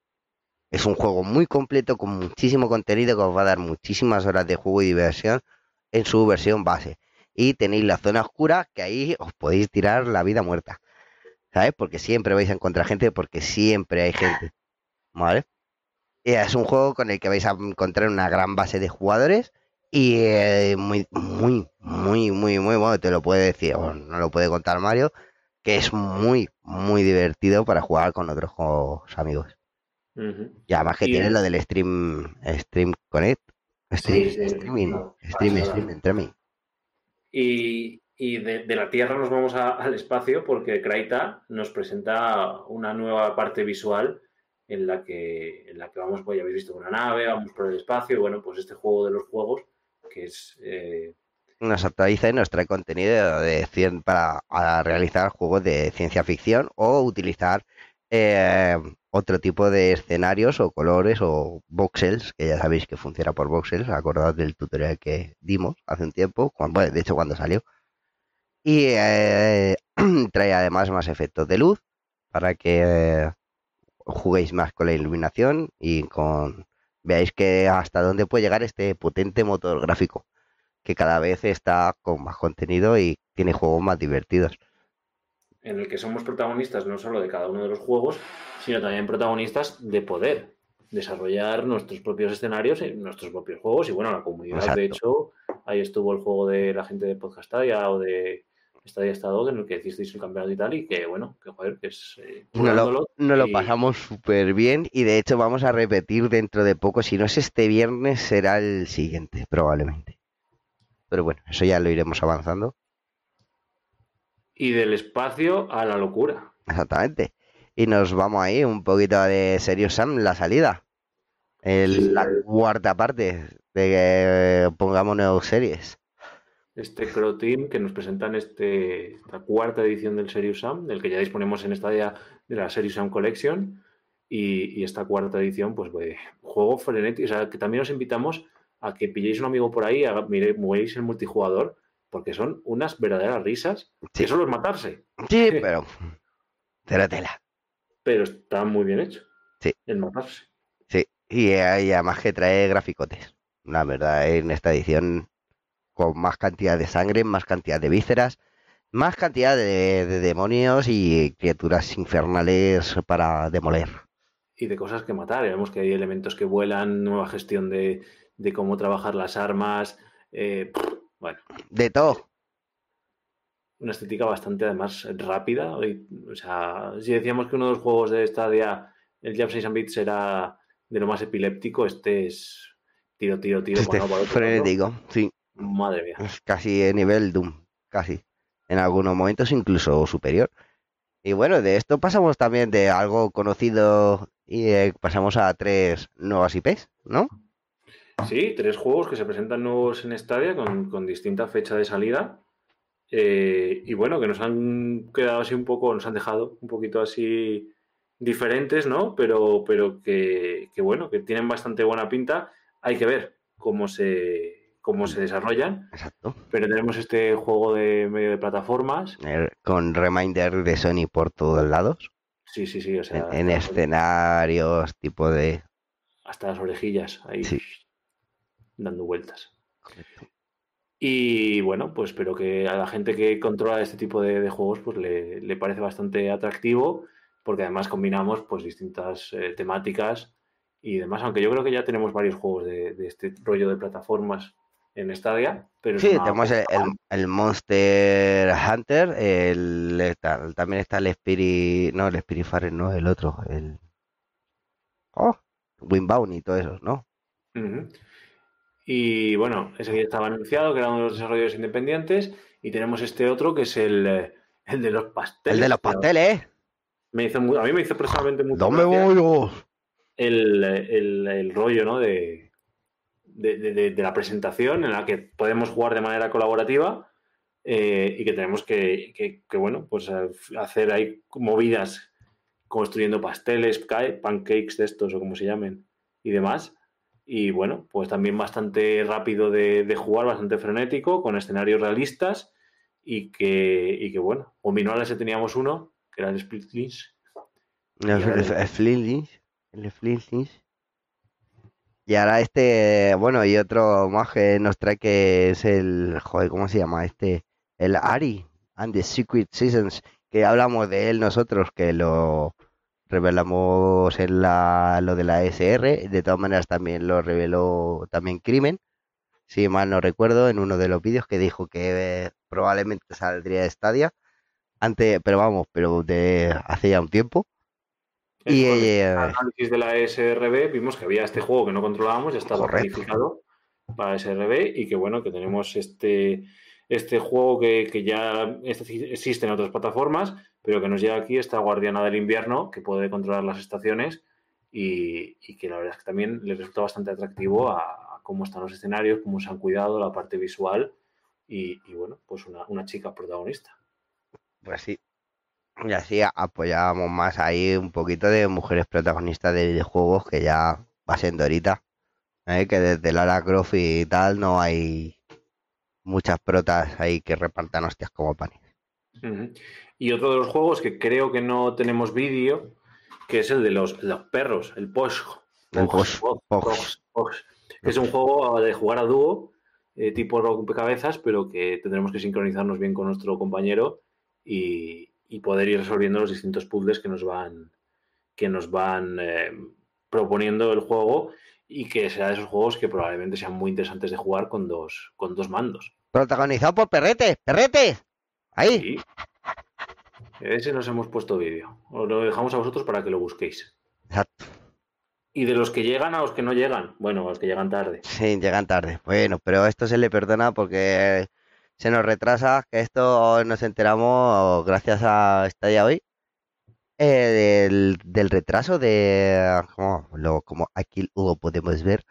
Es un juego muy completo con muchísimo contenido que os va a dar muchísimas horas de juego y diversión en su versión base y tenéis la zona oscura que ahí os podéis tirar la vida muerta. ¿Sabes? Porque siempre vais a encontrar gente, porque siempre hay gente. ¿Vale? Es un juego con el que vais a encontrar una gran base de jugadores Y eh, muy, muy, muy, muy, muy bueno, te lo puede decir, o no lo puede contar Mario, que es muy, muy divertido para jugar con otros juegos amigos. Y además que tiene lo del stream, stream connect, stream, Sí, sí, streaming, no, stream, streaming. Y, y de, de la Tierra nos vamos a- al espacio porque Kraita nos presenta una nueva parte visual en la que, en la que vamos, pues ya habéis visto una nave, vamos por el espacio, y bueno, pues este juego de los juegos, que es eh, Nos nos trae contenido de cien para realizar juegos de ciencia ficción o utilizar eh, otro tipo de escenarios o colores o voxels, que ya sabéis que funciona por voxels, acordaos del tutorial que dimos hace un tiempo, de hecho cuando salió. Y eh, trae además más efectos de luz para que juguéis más con la iluminación y con veáis que hasta dónde puede llegar este potente motor gráfico que cada vez está con más contenido y tiene juegos más divertidos. en el que somos protagonistas no solo de cada uno de los juegos, sino también protagonistas de poder desarrollar nuestros propios escenarios en nuestros propios juegos y bueno, la comunidad Exacto. de hecho, ahí estuvo el juego de la gente de Podcastadia o de Stadia Estado en el que hicisteis el campeonato y tal y que bueno, que joder, que es eh, Nos lo, nos lo pasamos súper bien y de hecho vamos a repetir dentro de poco. Si no es este viernes, será el siguiente, probablemente. Pero bueno, eso ya lo iremos avanzando. y del espacio a la locura. Exactamente. Y nos vamos ahí un poquito de Serious Sam, la salida. El- la cuarta parte de que pongamos nuevas series. Este Crow Team que nos presentan este, esta cuarta edición del Serious Sam, del que ya disponemos en esta de la Serious Sam Collection. Y, y esta cuarta edición, pues, pues, juego frenético. O sea, que también os invitamos a que pilléis un amigo por ahí, haga, mire, muéis el multijugador, porque son unas verdaderas risas, Sí. que solo es matarse, Sí, pero. Cero tela. pero está muy bien hecho. Sí. El matarse. Sí, y, y además que trae graficotes. La verdad, en esta edición, con más cantidad de sangre, más cantidad de vísceras, más cantidad de, de demonios y criaturas infernales para demoler. y de cosas que matar. Vemos que hay elementos que vuelan, nueva gestión de, de cómo trabajar las armas. eh, bueno, De todo. una estética bastante además rápida. o sea, si decíamos que uno de los juegos de Stadia, el Jam 6 Bits, era de lo más epiléptico, este es tiro, tiro, tiro. Este otro lado. frenético, sí, Madre mía. es casi de nivel Doom, casi. En algunos momentos incluso superior. Y bueno, de esto pasamos también de algo conocido y eh, pasamos a tres nuevas IPs, ¿no? Sí, tres juegos que se presentan nuevos en Stadia con, con distinta fecha de salida. Eh, y bueno, que nos han quedado así un poco, nos han dejado un poquito así diferentes, ¿no? Pero, pero que, que bueno, que tienen bastante buena pinta. Hay que ver cómo se, cómo se desarrollan. Exacto. Pero tenemos este juego de medio de plataformas. Con reminder de Sony por todos lados. Sí, sí, sí. O sea, en, en escenarios, tipo de... hasta las orejillas ahí Sí. Dando vueltas. Y bueno, pues espero que a la gente que controla este tipo de, de juegos pues le, le parece bastante atractivo, porque además combinamos pues distintas eh, temáticas y demás, aunque yo creo que ya tenemos varios juegos de, de este rollo de plataformas en Stadia, pero Sí, tenemos el, el- el Monster Hunter, el, también está el Spirit... No, el Spiritfarer no, el otro, el... Oh, Winbound y todo eso, ¿no? Y bueno, ese ya estaba anunciado, que era uno de los desarrolladores independientes, y tenemos este otro que es el, eh, el de los pasteles. El de los que pasteles, Me hizo, a mí me hizo personalmente mucho ¡Dame bollos! el, el- el rollo ¿no? de, de, de- la presentación en la que podemos jugar de manera colaborativa eh, y que tenemos que, que- que, bueno, pues eh, hacer ahí movidas construyendo pasteles, ca- pancakes de estos o como se llamen y demás. Y bueno, pues también bastante rápido de, de jugar, bastante frenético, con escenarios realistas y que, y que bueno, Ominola ese teníamos uno, que era el Split Lynch, El, el, el- el Flintlings. Y ahora este, bueno, y otro más que nos trae que es el, joder, ¿cómo se llama? Este, el Ari and the Secret Seasons, que hablamos de él nosotros, que lo revelamos en la, lo de la SR, de todas maneras también lo reveló también Crimen, si mal no recuerdo, en uno de los vídeos que dijo que eh, probablemente saldría de Stadia. Antes, pero vamos, pero de hace ya un tiempo. Y el eh, análisis de la SRB vimos que había este juego que no controlábamos, ya estaba planificado para SRB y que bueno, que tenemos este, este juego que, que ya existe en otras plataformas, pero que nos llega aquí esta Guardiana del Invierno que puede controlar las estaciones y, y que la verdad es que también le resulta bastante atractivo a, a cómo están los escenarios, cómo se han cuidado, la parte visual y, y, bueno, pues una, una chica protagonista. pues sí. Y así apoyábamos más ahí un poquito de mujeres protagonistas de videojuegos que ya va siendo ahorita. ¿eh? Que desde Lara Croft y tal no hay muchas protas ahí que repartan hostias como panes. Ujú. Y otro de los juegos que creo que no tenemos vídeo, que es el de los, los perros, el Posh. El Posh, es un juego de jugar a dúo, eh, tipo rompecabezas, pero que tendremos que sincronizarnos bien con nuestro compañero y, y poder ir resolviendo los distintos puzzles que nos van, que nos van eh, proponiendo el juego y que sea de esos juegos que probablemente sean muy interesantes de jugar con dos, con dos mandos. Protagonizado por Perrete, Perrete. Ahí. Sí. Ese nos hemos puesto vídeo. Os lo dejamos a vosotros para que lo busquéis. Exacto. Y de los que llegan a los que no llegan. Bueno, a los que llegan tarde. Sí, llegan tarde. Bueno, pero esto se le perdona porque se nos retrasa, que esto nos enteramos gracias a Stadia hoy, eh, del, del retraso de, como, lo, como aquí lo podemos ver,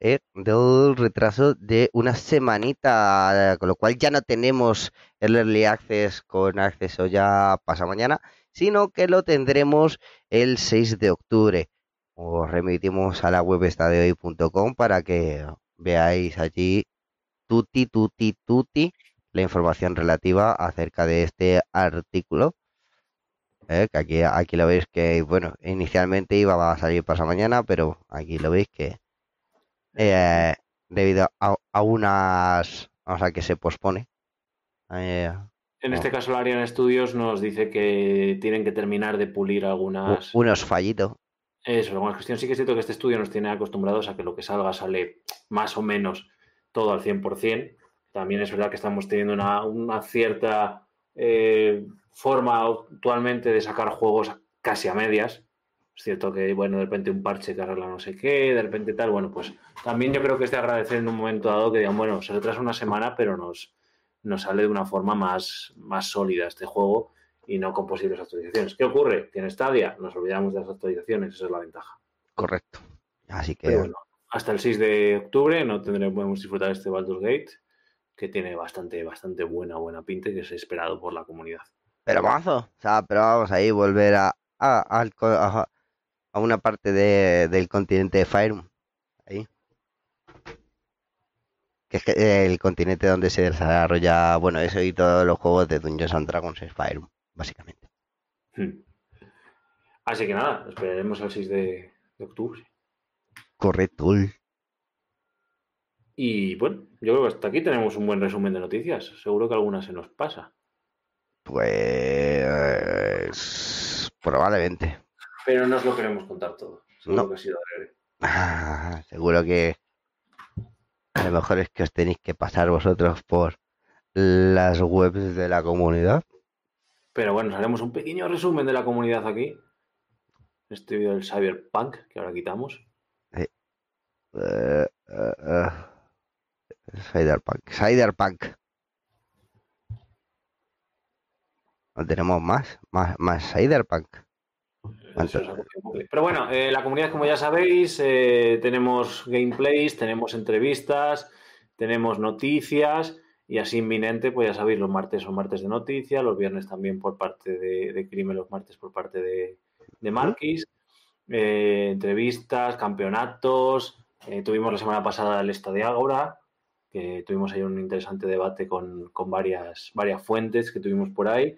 eh, del retraso de una semanita, con lo cual ya no tenemos el Early Access con acceso ya pasa mañana, sino que lo tendremos el 6 de octubre. Os remitimos a la web estadiohoy.com para que veáis allí tuti, tuti, tuti la información relativa acerca de este artículo. Eh, que aquí, aquí lo veis que, bueno, inicialmente iba a salir pasado mañana, pero aquí lo veis que eh, debido a, a unas, o sea, que se pospone. eh, En No. este caso, la Arian Studios nos dice que tienen que terminar de pulir u- algunas. unos fallitos. Eso, algunas cuestiones. Sí que es cierto que este estudio nos tiene acostumbrados a que lo que salga sale más o menos todo al 100%. También es verdad que estamos teniendo una, una cierta eh, forma actualmente de sacar juegos casi a medias. Es cierto que, bueno, de repente un parche que arregla no sé qué, de repente tal. Bueno, pues también yo creo que es de agradecer en un momento dado que digan, bueno, se retrasa una semana, pero nos, nos sale de una forma más, más sólida este juego y no con posibles actualizaciones. ¿Qué ocurre? Que en Stadia nos olvidamos de las actualizaciones, esa es la ventaja. Correcto. Así que, Pero bueno, hasta el 6 de octubre no tendremos, podemos disfrutar este Baldur's Gate, que tiene bastante, bastante buena, buena pinta y que es esperado por la comunidad. pero mazo. O sea, pero vamos ahí volver a, a, co- a- a una parte de, del continente de Fire. Ahí. Que es eh, el continente donde se desarrolla, bueno, eso y todos los juegos de Dungeons and Dragons es Fire, básicamente. Hmm. Así que nada, esperaremos al 6 de, de octubre. Correcto. Y bueno, yo creo que hasta aquí tenemos un buen resumen de noticias. Seguro que alguna se nos pasa. Pues probablemente. Pero no os lo queremos contar todo. Seguro No. que ha sido breve. Ah, seguro que a lo mejor es que os tenéis que pasar vosotros por las webs de la comunidad. Pero bueno, os haremos un pequeño resumen de la comunidad aquí. Este vídeo del Cyberpunk, que ahora quitamos. Eh, eh, eh, Cyberpunk. Cyberpunk. ¿No tenemos más? Más, más Cyberpunk. Pero bueno, eh, la comunidad, como ya sabéis, eh, tenemos gameplays, tenemos entrevistas, tenemos noticias y así inminente, pues ya sabéis, los martes son martes de noticias, los viernes también por parte de, de Crimen, los martes por parte de, Marquis, eh, entrevistas, campeonatos. tuvimos la semana pasada el Estadio Ágora, que tuvimos ahí un interesante debate con, varias, fuentes que tuvimos por ahí.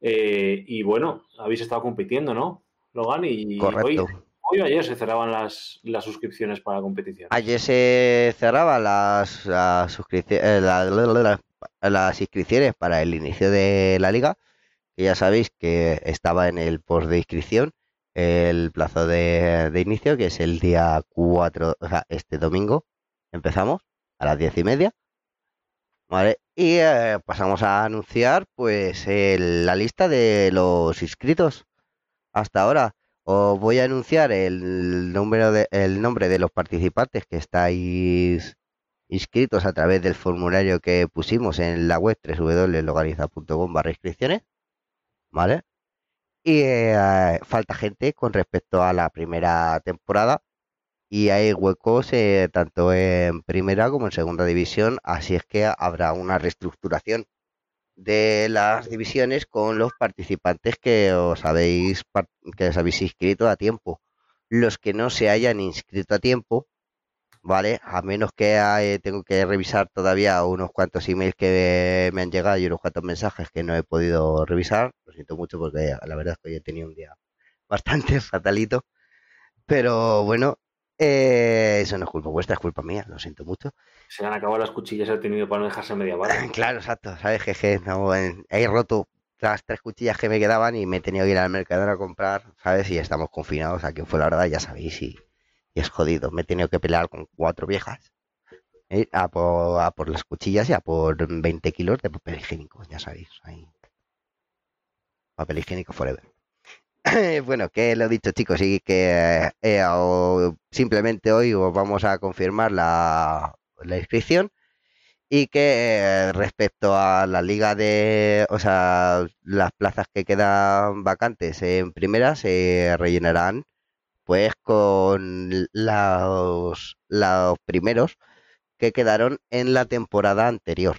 Y bueno, habéis estado compitiendo, ¿no? Logan, y Correcto. hoy, hoy o ayer se cerraban las, las suscripciones para la competición. Ayer se cerraban las, las, eh, la- la- la- la- las inscripciones para el inicio de la liga, que ya sabéis que estaba en el post de inscripción el plazo de, de inicio, que es el día 4, o sea, este domingo empezamos, a las diez y media. ¿Vale? Y eh, pasamos a anunciar pues el- la lista de los inscritos hasta ahora. Os voy a anunciar el número de, el nombre de los participantes que estáis inscritos a través del formulario que pusimos en la web www.logariza.com barra inscripciones. ¿Vale? Y eh, falta gente con respecto a la primera temporada. Y hay huecos eh, tanto en primera como en segunda división. Así es que habrá una reestructuración de las divisiones con los participantes que os habéis que os habéis inscrito a tiempo. Los que no se hayan inscrito a tiempo, ¿vale? A menos que eh, tengo que revisar todavía unos cuantos emails que me han llegado y unos cuantos mensajes que no he podido revisar. Lo siento mucho porque la verdad es que hoy he tenido un día bastante fatalito. Pero bueno, eh, eso no es culpa vuestra, es culpa mía, lo siento mucho. Se han acabado las cuchillas he tenido para no dejarse media bala. Claro, exacto, ¿sabes? No, en- he roto las tres cuchillas que me quedaban y me he tenido que ir al mercadero a comprar, ¿sabes? Y estamos confinados, aquí fue la verdad, ya sabéis, y, y es jodido. Me he tenido que pelear con cuatro viejas ¿eh? a, por, a por las cuchillas y a por 20 kilos de papel higiénico, ya sabéis. Ahí. Papel higiénico forever. bueno, que lo he dicho chicos, y que eh, o- simplemente hoy os vamos a confirmar la, la inscripción y que eh, respecto a la liga de, o sea, las plazas que quedan vacantes en primera se rellenarán pues con los, los primeros que quedaron en la temporada anterior.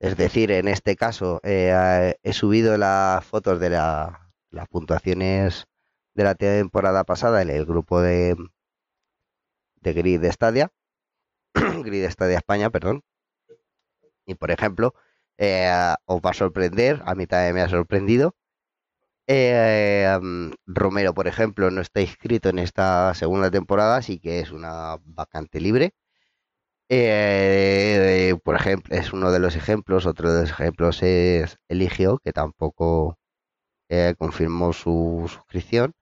Es decir, en este caso eh, he subido las fotos de la- las puntuaciones de la temporada pasada en el grupo de, de Grid Stadia, Grid Stadia España, perdón. Y por ejemplo, eh, os va a sorprender, a mí también me ha sorprendido. eh, Romero, por ejemplo, no está inscrito en esta segunda temporada, así que es una vacante libre. Eh, por ejemplo, es uno de los ejemplos. Otro de los ejemplos es Eligio, que tampoco eh, confirmó su suscripción.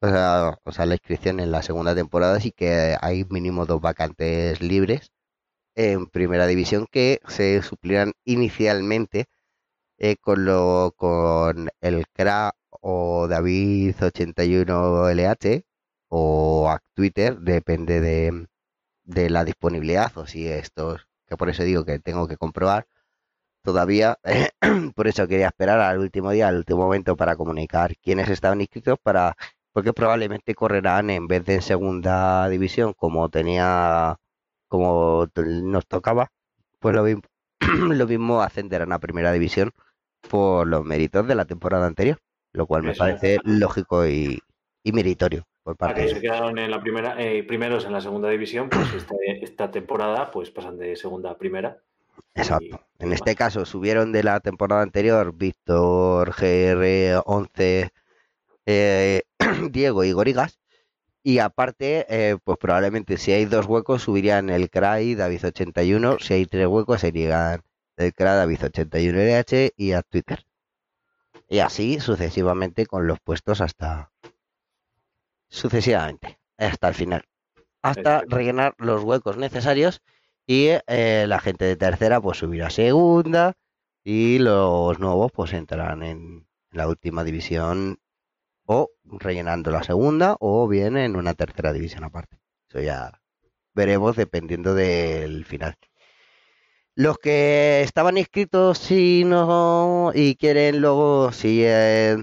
O sea, o sea, la inscripción en la segunda temporada, así que hay mínimo dos vacantes libres en primera división que se suplirán inicialmente eh, con lo con el CRA o David 81 LH o a Twitter, depende de, de la disponibilidad o si esto, que por eso digo que tengo que comprobar todavía, por eso quería esperar al último día, al último momento para comunicar quiénes estaban inscritos para porque probablemente correrán en vez de en segunda división como tenía como nos tocaba, pues lo mismo, lo mismo ascenderán a primera división por los méritos de la temporada anterior, lo cual me Eso. parece lógico y, y meritorio por parte que quedaron en la primera, eh, primeros en la segunda división, pues esta, esta temporada pues pasan de segunda a primera. Exacto. y- En y este caso subieron de la temporada anterior Víctor GR11, eh, Diego y Gorigas. Y aparte, eh, pues probablemente si hay dos huecos subirían el CRAI David 81. Si hay tres huecos serían el CRA David 81 LH y a Twitter. Y así sucesivamente con los puestos hasta sucesivamente, hasta el final. Hasta rellenar los huecos necesarios y eh, la gente de tercera pues subirá a segunda y los nuevos pues entrarán en la última división o rellenando la segunda o bien en una tercera división aparte. Eso ya veremos dependiendo del final. Los que estaban inscritos y no y quieren luego si eh,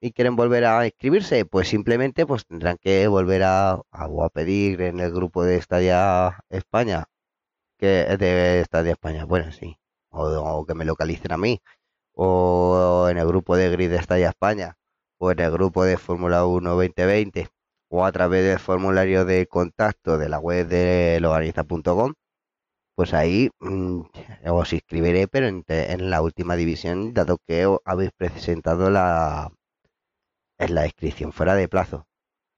y quieren volver a inscribirse, pues simplemente pues tendrán que volver a, a pedir en el grupo de Estadia España que de Estadia España, bueno sí, o, que me localicen a mí o en el grupo de Grid de Estadia España o en el grupo de Fórmula 1 2020 o a través del formulario de contacto de la web de loganiza.com pues ahí mmm, os inscribiré pero en, en, la última división dado que habéis presentado la en la inscripción fuera de plazo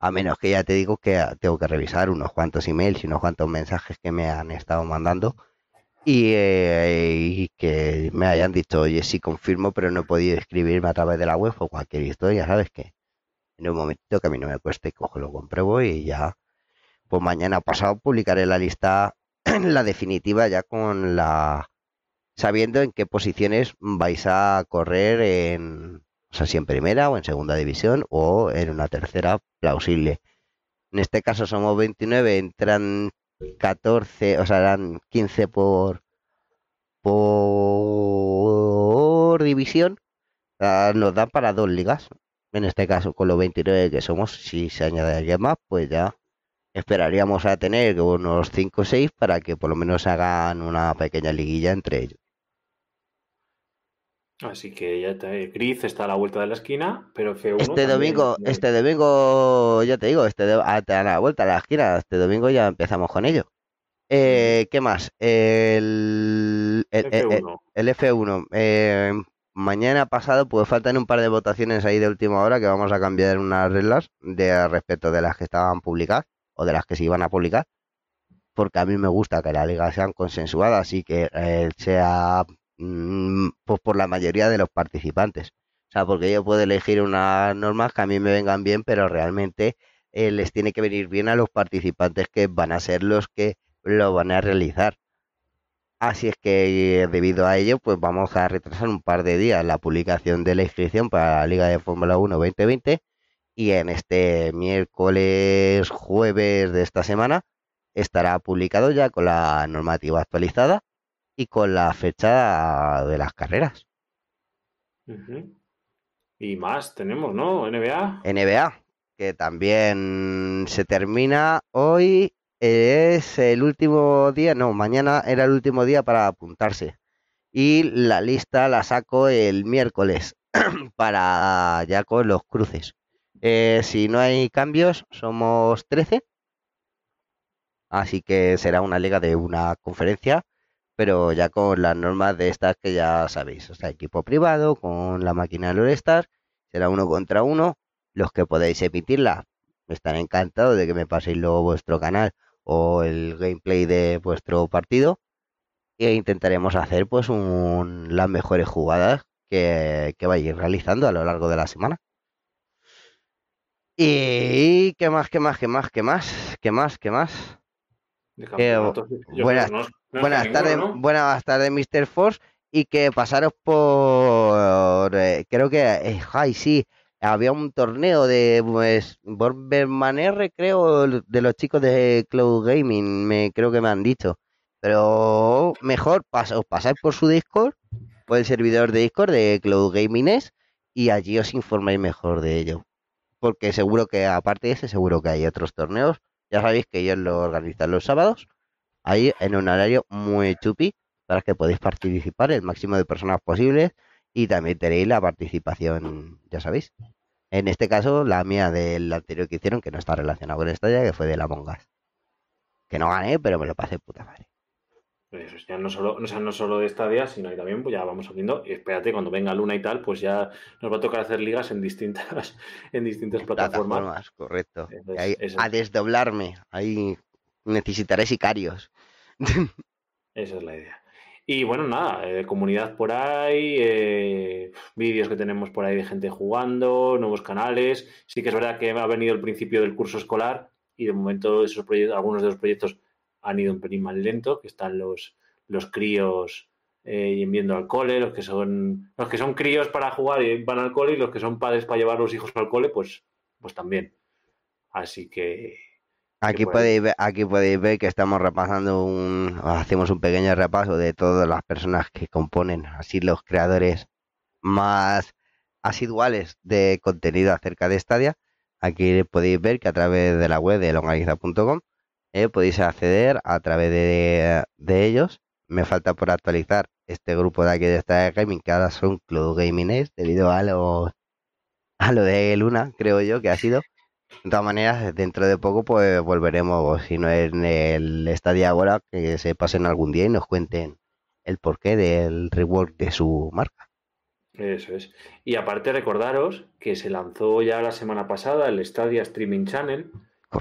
a menos que ya te digo que tengo que revisar unos cuantos emails y unos cuantos mensajes que me han estado mandando y, eh, y, que me hayan dicho, oye, sí confirmo, pero no he podido escribirme a través de la web o cualquier historia, ¿sabes qué? En un momentito que a mí no me cueste, cojo, lo compruebo y ya, pues mañana pasado publicaré la lista la definitiva ya con la sabiendo en qué posiciones vais a correr en, o sea, si en primera o en segunda división o en una tercera plausible. En este caso somos 29, entran 14, o sea, eran 15 por por división. Ah, nos dan para dos ligas. En este caso, con los 29 que somos, si se añade alguien más, pues ya esperaríamos a tener unos 5 o 6 para que por lo menos hagan una pequeña liguilla entre ellos. Así que ya te, Gris está a la vuelta de la esquina, pero F1 Este domingo, este domingo, ya te digo, este de, a, la vuelta de la esquina, este domingo ya empezamos con ello. Eh, ¿Qué más? El, el, F1. El, el F1 eh, mañana pasado, pues faltan un par de votaciones ahí de última hora que vamos a cambiar unas reglas de respecto de las que estaban publicadas o de las que se iban a publicar. Porque a mí me gusta que la liga sean consensuadas y que eh, sea Mm, pues por la mayoría de los participantes. O sea, porque yo puedo elegir unas normas que a mí me vengan bien, pero realmente eh, les tiene que venir bien a los participantes que van a ser los que lo van a realizar. Así es que debido a ello, pues vamos a retrasar un par de días la publicación de la inscripción para la Liga de Fórmula 1 2020 y en este miércoles jueves de esta semana estará publicado ya con la normativa actualizada y con la fecha de las carreras. Y más tenemos, ¿no? NBA. NBA, que también se termina hoy. Es el último día, no, mañana era el último día para apuntarse. Y la lista la saco el miércoles para ya con los cruces. Eh, si no hay cambios, somos 13. Así que será una liga de una conferencia pero ya con las normas de estas que ya sabéis. O sea, equipo privado con la máquina de All-Star, será uno contra uno. Los que podéis emitirla, estaré encantado de que me paséis luego vuestro canal o el gameplay de vuestro partido. E intentaremos hacer pues un, las mejores jugadas que, que vayáis realizando a lo largo de la semana. Y qué más, qué más, qué más, qué más, qué más, qué más. Eh, buenas, buenas, tardes, buenas tardes, Mr. Force. Y que pasaros por. Eh, creo que. Eh, ay, sí. Había un torneo de. Pues. R, creo. De los chicos de Cloud Gaming. Me, creo que me han dicho. Pero mejor pas, os pasáis por su Discord. Por el servidor de Discord de Cloud Gaming es. Y allí os informáis mejor de ello. Porque seguro que, aparte de ese, seguro que hay otros torneos ya sabéis que ellos lo organizan los sábados, ahí en un horario muy chupi, para que podáis participar el máximo de personas posibles y también tenéis la participación, ya sabéis. En este caso, la mía del anterior que hicieron, que no está relacionada con esta ya, que fue de la Mongas. Que no gané, pero me lo pasé puta madre. Pues ya no solo, o sea, no solo de Stadia, sino ahí también, pues ya vamos viendo. Y espérate, cuando venga Luna y tal, pues ya nos va a tocar hacer ligas en distintas, en distintas plataformas. correcto. a desdoblarme. Ahí necesitaré sicarios. Esa es la idea. Y bueno, nada, eh, comunidad por ahí, eh, vídeos que tenemos por ahí de gente jugando, nuevos canales. Sí que es verdad que ha venido el principio del curso escolar y de momento esos proyectos, algunos de los proyectos han ido un pelín más lento, que están los, los críos eh, viendo al cole, los que son los que son críos para jugar y van al cole y los que son padres para llevar los hijos al cole, pues, pues también. Así que Aquí podéis, ver, aquí podéis ver que estamos repasando un, hacemos un pequeño repaso de todas las personas que componen, así los creadores más asiduales de contenido acerca de Stadia. Aquí podéis ver que a través de la web de longaniza.com eh, podéis acceder a través de, ellos. Me falta por actualizar este grupo de aquí de esta Gaming, que ahora son Cloud Gaming debido a lo, a lo de Luna, creo yo, que ha sido. De todas maneras, dentro de poco pues volveremos, si no en el Stadia ahora, que se pasen algún día y nos cuenten el porqué del rework de su marca. Eso es. Y aparte recordaros que se lanzó ya la semana pasada el Stadia Streaming Channel,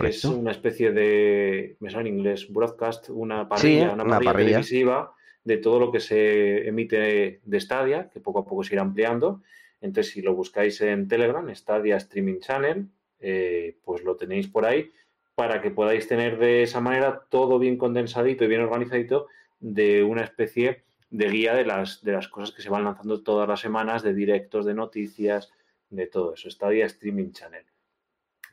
es una especie de, me suena en inglés, broadcast, una parrilla, una, parrilla, televisiva de todo lo que se emite de Stadia, que poco a poco se irá ampliando. Entonces, si lo buscáis en Telegram, Stadia Streaming Channel, eh, pues lo tenéis por ahí para que podáis tener de esa manera todo bien condensadito y bien organizadito de una especie de guía de las, de las cosas que se van lanzando todas las semanas, de directos, de noticias, de todo eso. Stadia Streaming Channel.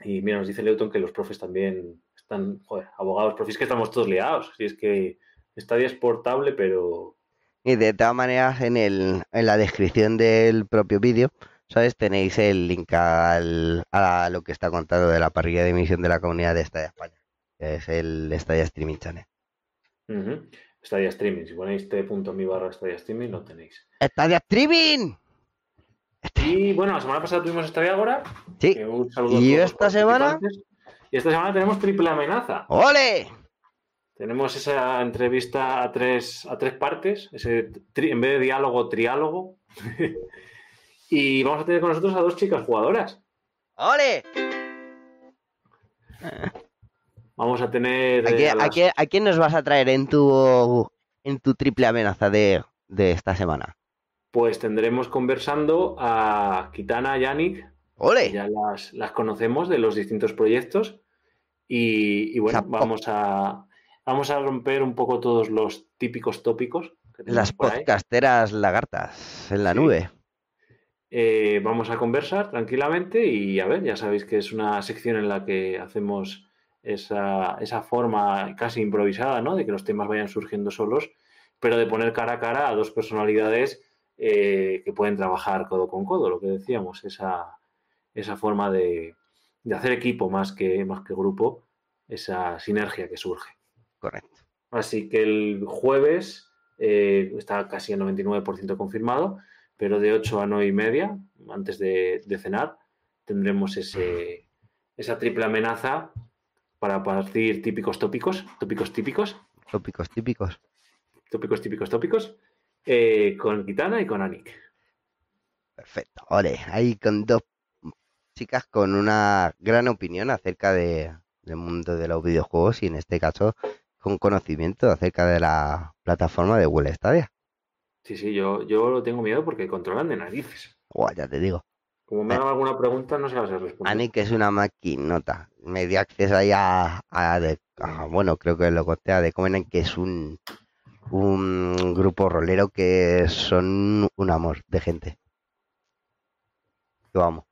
Y mira, nos dice Leuton que los profes también están, abogados, profes que estamos todos liados. Si es que Stadia es portable, pero... Y de todas maneras, en, el, en la descripción del propio vídeo, ¿sabes? Tenéis el link al, a lo que está contado de la parrilla de emisión de la comunidad de Stadia España, que es el Stadia Streaming Channel. Ujú. Stadia Streaming. Si ponéis t.mi barra Stadia Streaming, lo tenéis. ¡Stadia Streaming! Y bueno, la semana pasada tuvimos Stadia Agora. Sí. un saludo a ¿Y todos esta semana? Y esta semana tenemos triple amenaza. ¡Ole! Tenemos esa entrevista a tres, a tres partes, ese tri- en vez de diálogo, triálogo. y vamos a tener con nosotros a dos chicas jugadoras. ¡Ole! Vamos a tener. ¿A eh, quién, a quién- a quién nos vas a traer en tu en tu triple amenaza de, de esta semana? Pues tendremos conversando a Kitana y Yannick, ¡Ole! ya las, las conocemos de los distintos proyectos. Y, y bueno, vamos a, vamos a romper un poco todos los típicos tópicos. que Las ahí. podcasteras lagartas en la Sí. nube. Eh, vamos a conversar tranquilamente y a ver, ya sabéis que es una sección en la que hacemos esa, esa forma casi improvisada, ¿no? De que los temas vayan surgiendo solos, pero de poner cara a cara a dos personalidades eh, que pueden trabajar codo con codo, lo que decíamos, esa, esa forma de, de hacer equipo más que, más que grupo, esa sinergia que surge. Correcto. Así que el jueves eh, está casi el 99% confirmado, pero de 8 a 9 y media, antes de, de cenar, tendremos ese, esa triple amenaza para partir típicos tópicos, tópicos típicos, Tópicos típicos. tópicos típicos tópicos, eh, con Kitana y con Anik. Perfecto. Ole, ahí con dos chicas con una gran opinión acerca de, del mundo de los videojuegos y en este caso con conocimiento acerca de la plataforma de Google Stadia. Sí, sí, yo, yo lo tengo miedo porque controlan de narices. Guau, ya te digo. Como me hagan alguna pregunta, no se las responder. Anik es una maquinota. Me dio acceso ahí a, a de- a- bueno, creo que lo conté a The Covenant, que es un, un grupo rolero que son un amor de gente. Lo amo.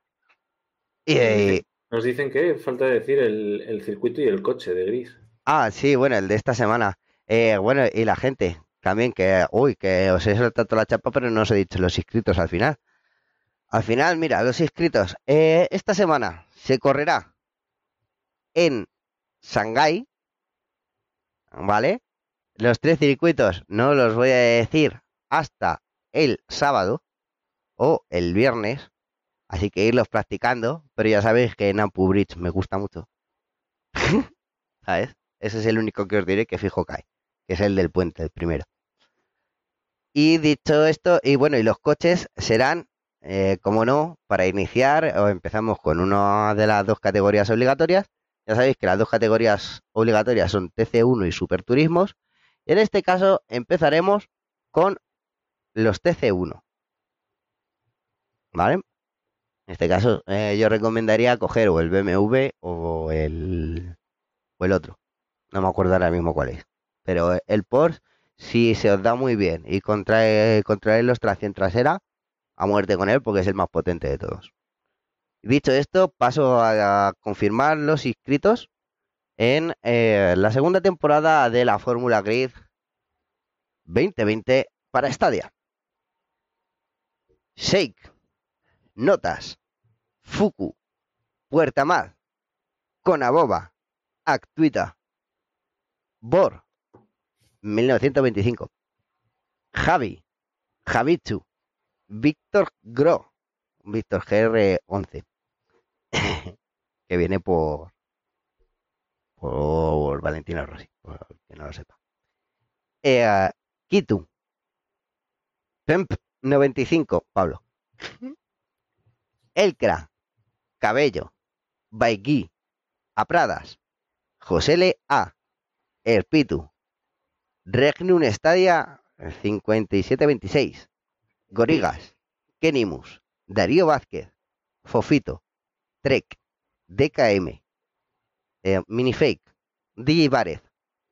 Y, eh, Nos dicen que falta decir el, el circuito y el coche de gris. ah, sí, bueno, el de esta semana. Eh, bueno, y la gente también, que, uy, que os he soltado la chapa, pero no os he dicho los inscritos al final. Al final, mira, los inscritos. Eh, esta semana se correrá en Shanghái, ¿vale? Los tres circuitos no los voy a decir hasta el sábado o el viernes, así que irlos practicando, pero ya sabéis que en Ampu Bridge me gusta mucho. ¿Sabes? Ese es el único que os diré que fijo cae, que es el del puente, el primero. Y dicho esto, y bueno, y los coches serán, eh, como no, para iniciar, o empezamos con una de las dos categorías obligatorias. Ya sabéis que las dos categorías obligatorias son TC1 y Superturismos. En este caso empezaremos con los TC1. ¿Vale? En este caso eh, yo recomendaría coger o el BMW o el, o el otro. No me acuerdo ahora mismo cuál es. Pero el Porsche, si se os da muy bien y contrae, contraerlos tracción trasera, a muerte con él porque es el más potente de todos. Dicho esto, paso a, confirmar los inscritos en eh, la segunda temporada de la Fórmula Grid 2020 para Stadia. Shake, Notas, Fuku, Puerta Mar, Conaboba, Actuita, Bor, 1925, Javi, Javichu, Víctor Gro, Víctor GR11, que viene por, por Valentina Rossi, que no lo sepa. Eh, Kitu, Pemp 95, Pablo. Elcra, Cabello, Baigui, Apradas, Josele A, Erpitu, Regnum Stadia 5726, Gorigas, Kenimus, Darío Vázquez, Fofito, Trek, DKM, eh, Minifake, DJ Varez,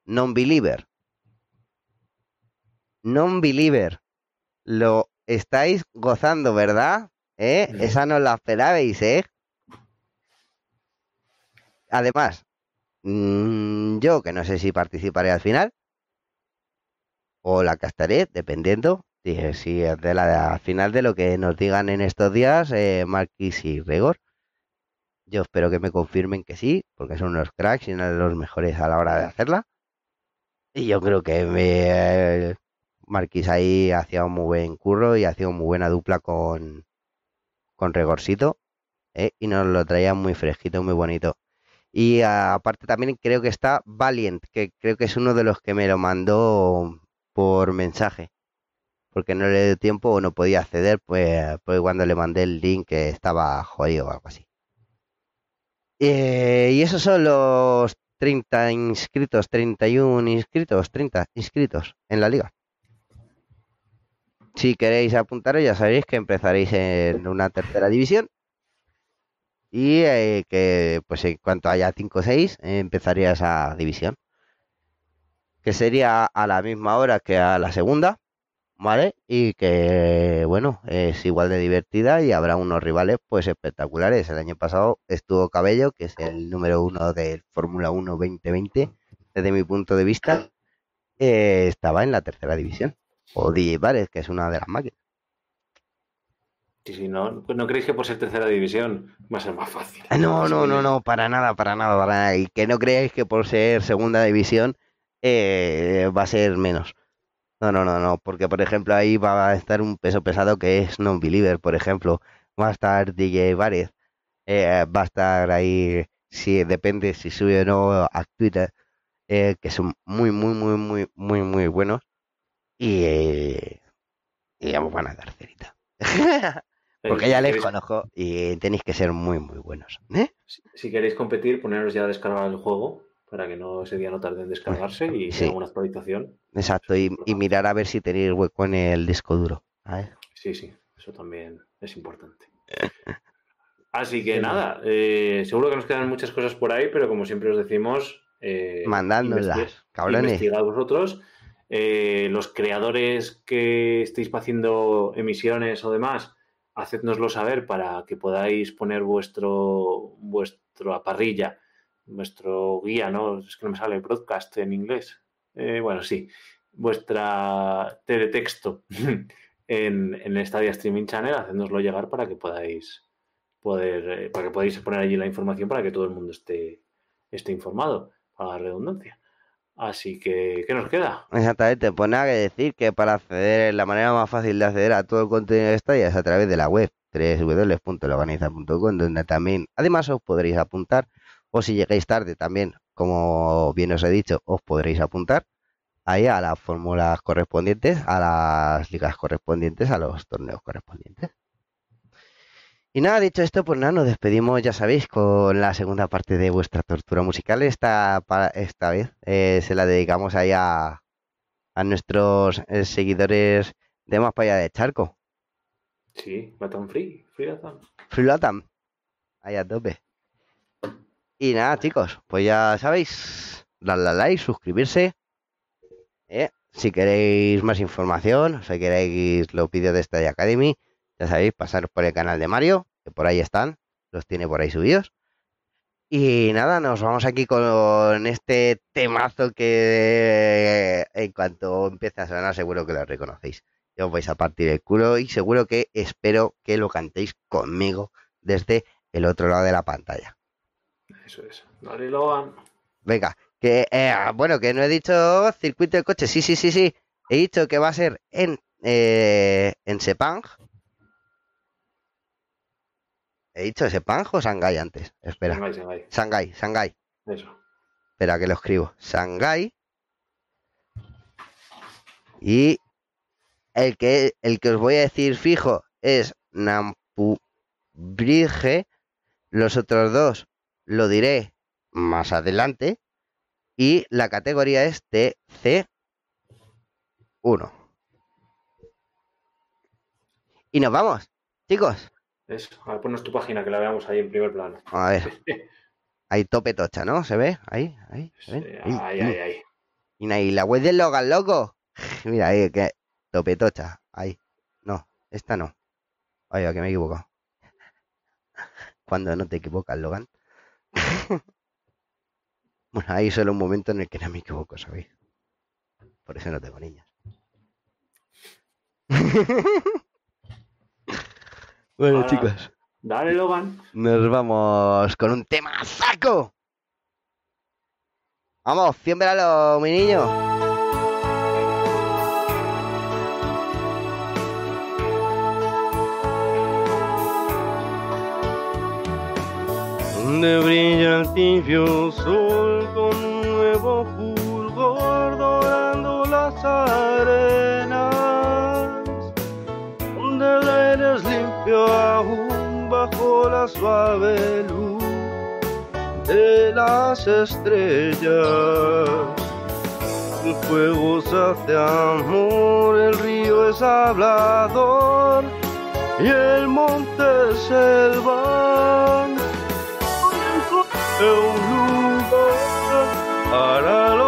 Non-Believer. Non-Believer. Lo estáis gozando, ¿verdad? ¿Eh? Esa no la esperabais, ¿eh? Además, mm, yo que no sé si participaré al final o la castaré, dependiendo de si es de la al final de lo que nos digan en estos días eh, Marquis y Regor. Yo espero que me confirmen que sí, porque son unos cracks y uno de los mejores a la hora de hacerla. Y yo creo que me, Marquis ahí hacía un muy buen curro y hacía una muy buena dupla con, con Regorcito. ¿eh? Y nos lo traía muy fresquito, muy bonito. Y aparte también creo que está Valiant, que creo que es uno de los que me lo mandó por mensaje. Porque no le dio tiempo o no podía acceder, pues, pues cuando le mandé el link que estaba jodido o algo así. Eh, y esos son los 30 inscritos, 31 inscritos, 30 inscritos en la liga. Si queréis apuntaros, ya sabéis que empezaréis en una tercera división. Y eh, que, pues en cuanto haya 5 o 6, eh, empezaría esa división. Que sería a la misma hora que a la segunda, ¿vale? Y que, bueno, es igual de divertida y habrá unos rivales, pues espectaculares. El año pasado estuvo Cabello, que es el número uno del Fórmula 1 2020, desde mi punto de vista, eh, estaba en la tercera división. O DJ Vares, que es una de las máquinas. Sí, sí, no, ¿no creéis que por ser tercera división va a ser más fácil? No, no, no, no, para nada, para nada, para nada. Y que no creáis que por ser segunda división eh, va a ser menos. No, no, no, no, porque por ejemplo ahí va a estar un peso pesado que es Non-Believer, por ejemplo. Va a estar DJ Varez, eh, va a estar ahí, si depende si sube o no a Twitter, eh, que son muy, muy, muy, muy, muy, muy buenos. Y, eh, y ya me van a dar cerita. Porque ya les conozco y tenéis que ser muy, muy buenos. Si, si queréis competir, poneros ya a descargar el juego para que no ese día no tarde en descargarse y Sí. una actualización. Exacto, y, y mirar a ver si tenéis hueco en el disco duro. Sí, sí, eso también es importante. Así que nada, eh, seguro que nos quedan muchas cosas por ahí, pero como siempre os decimos, eh, investi- cabrones. investigad vosotros. Eh, los creadores que estéis haciendo emisiones o demás, hacednoslo saber para que podáis poner vuestro vuestra parrilla, vuestro guía, ¿no? Es que no me sale broadcast en inglés. Eh, bueno, sí, vuestra teletexto en, en Stadia Streaming Channel, hacednoslo llegar para que podáis poder, eh, para que podáis poner allí la información para que todo el mundo esté, esté informado, para la redundancia. Así que, ¿qué nos queda? Exactamente, pues nada que decir que para acceder, la manera más fácil de acceder a todo el contenido de Stadia es a través de la web www.loganiza.com, donde también, además, os podréis apuntar, o si llegáis tarde también, como bien os he dicho, os podréis apuntar ahí a las fórmulas correspondientes, a las ligas correspondientes, a los torneos correspondientes. Y nada, dicho esto, pues nada, nos despedimos, ya sabéis, con la segunda parte de vuestra tortura musical. Esta, esta vez eh, se la dedicamos ahí a, a nuestros eh, seguidores de más para allá de Charco. Sí, Latam Free, Free Latam. Free Latam. Ahí a tope. Y nada, chicos, pues ya sabéis, darle a like, suscribirse. ¿eh? Si queréis más información, si queréis los vídeos de Stadia Academy, ya sabéis, pasaros por el canal de Mario, que por ahí están, los tiene por ahí subidos. Y nada, nos vamos aquí con este temazo que en cuanto empiece a sonar seguro que lo reconocéis. Os vais a partir el culo y seguro que espero que lo cantéis conmigo desde el otro lado de la pantalla. Eso es. Dale, Logan. Venga, que eh, bueno, que no he dicho circuito de coche, sí, sí, sí, sí. He dicho que va a ser en, eh, en Sepang. ¿He dicho Sepang o Shanghai antes? Espera, Shanghái. Shanghai, Shanghai. Eso. Espera que lo escribo. Shanghai. Y el que, el que os voy a decir fijo es Nampu Bridge. Los otros dos lo diré más adelante. Y la categoría es TC1. Y nos vamos, chicos. Eso. A ver, ponnos tu página que la veamos ahí en primer plano. A ver. Ahí tope tocha, ¿no? ¿Se ve? Ahí, ahí. ¿se Sí, ve? Ahí, ay, ay. Y ahí, la web del Logan, loco. Mira, ahí, que tope tocha. Ahí. No, esta no. Oye, que me he equivocado. Cuando no te equivocas, Logan. bueno, ahí solo un momento en el que no me equivoco, ¿sabéis? Por eso no tengo niñas. bueno, Ahora- chicos, Dale, Logan. nos vamos con un tema saco. Vamos, fiémbralo, mi niño. Donde brilla el tibio sol con nuevo fulgor dorando las arenas. Donde el aire es limpio aún bajo la suave luz de las estrellas. El fuego se hace amor, el río es hablador y el monte es selva. Un lugar para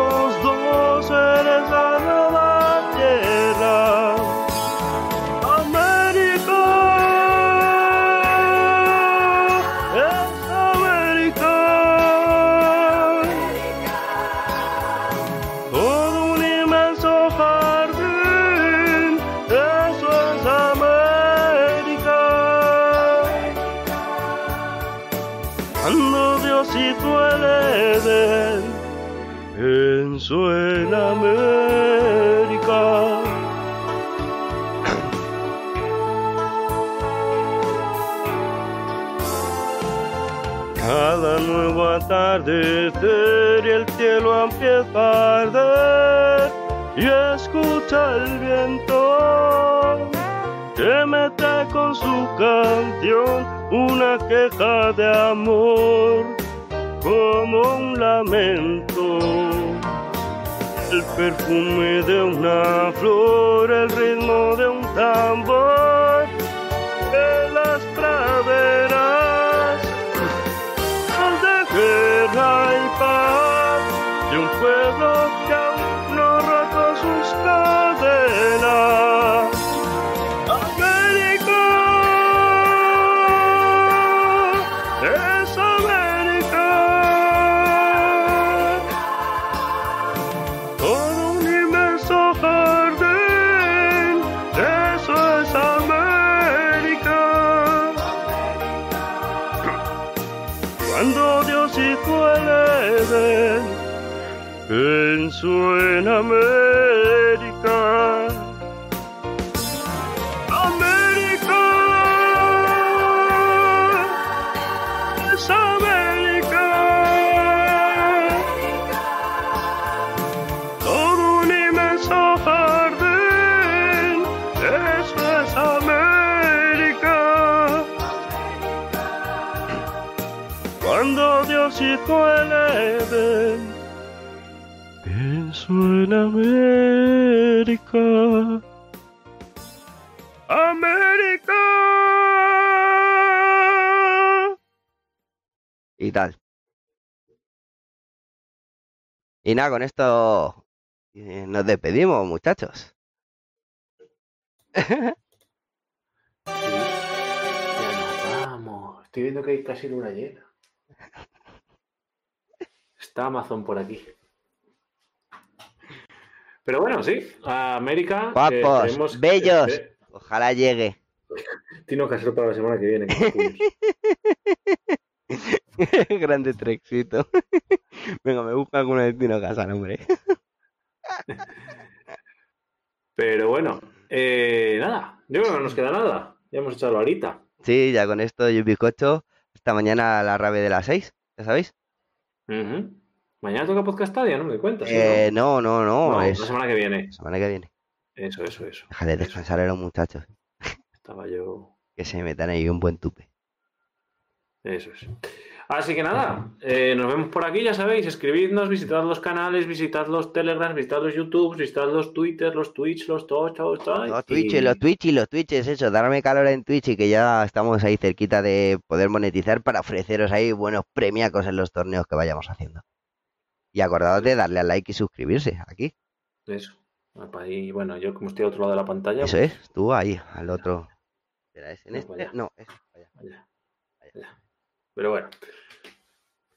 América. Y tal. Y nada, con esto eh, nos despedimos, muchachos. Ya nos vamos. Estoy viendo que hay casi luna llena. Está Amazon por aquí. Pero bueno, sí. A América. eh, Guapos, bellos. eh, Ojalá llegue. Tino Casero para la semana que viene. Grande trexito. Venga, me busca alguna destino a casa, hombre. Pero bueno, eh, nada. Yo creo que no nos queda nada. Ya hemos echado la horita. Sí, ya con esto y un bizcocho. Esta mañana a la rave de las 6, ¿ya sabéis? Ujú. Mañana toca podcastadia, ¿no? Me cuentas. ¿sí, Eh, no, no, no? no, No, es la semana que viene. semana que viene. Eso, eso, eso. Déjale descansar a los muchachos, Estaba yo. que se metan ahí un buen tupe. Eso es. Así que nada, eh, nos vemos por aquí, ya sabéis, escribidnos, visitad los canales, visitad los Telegrams, visitad los YouTube, visitad los Twitter, los Twitch, los todo, todo, todo. Los y- Twitch, los Twitch y los Twitch es eso, darme calor en Twitch y que ya estamos ahí cerquita de poder monetizar para ofreceros ahí buenos premiacos en los torneos que vayamos haciendo. Y acordaos de darle al like y suscribirse aquí. Eso. Ah, pa' ahí, bueno, yo como estoy a otro lado de la pantalla, Eso es, tú ahí, al otro. ¿Será ese en No, este? No, vaya. Vaya, vaya. Pero bueno,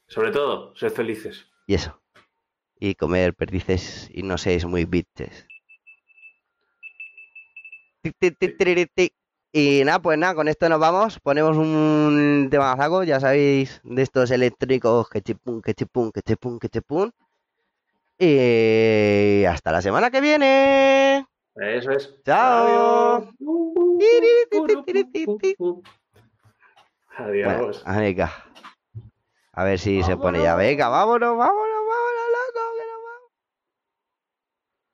sobre todo, sed felices. Y eso. Y comer perdices y no seáis muy bitches. Tic, Y nada, pues nada, con esto nos vamos. Ponemos un temazaco, ya sabéis, de estos electrónicos que chipun, que chipun, que chipun, que chipun. Y hasta la semana que viene. Eso es. Chao. Adiós. Bueno, venga. A ver si se pone ya. Venga, vámonos, vámonos.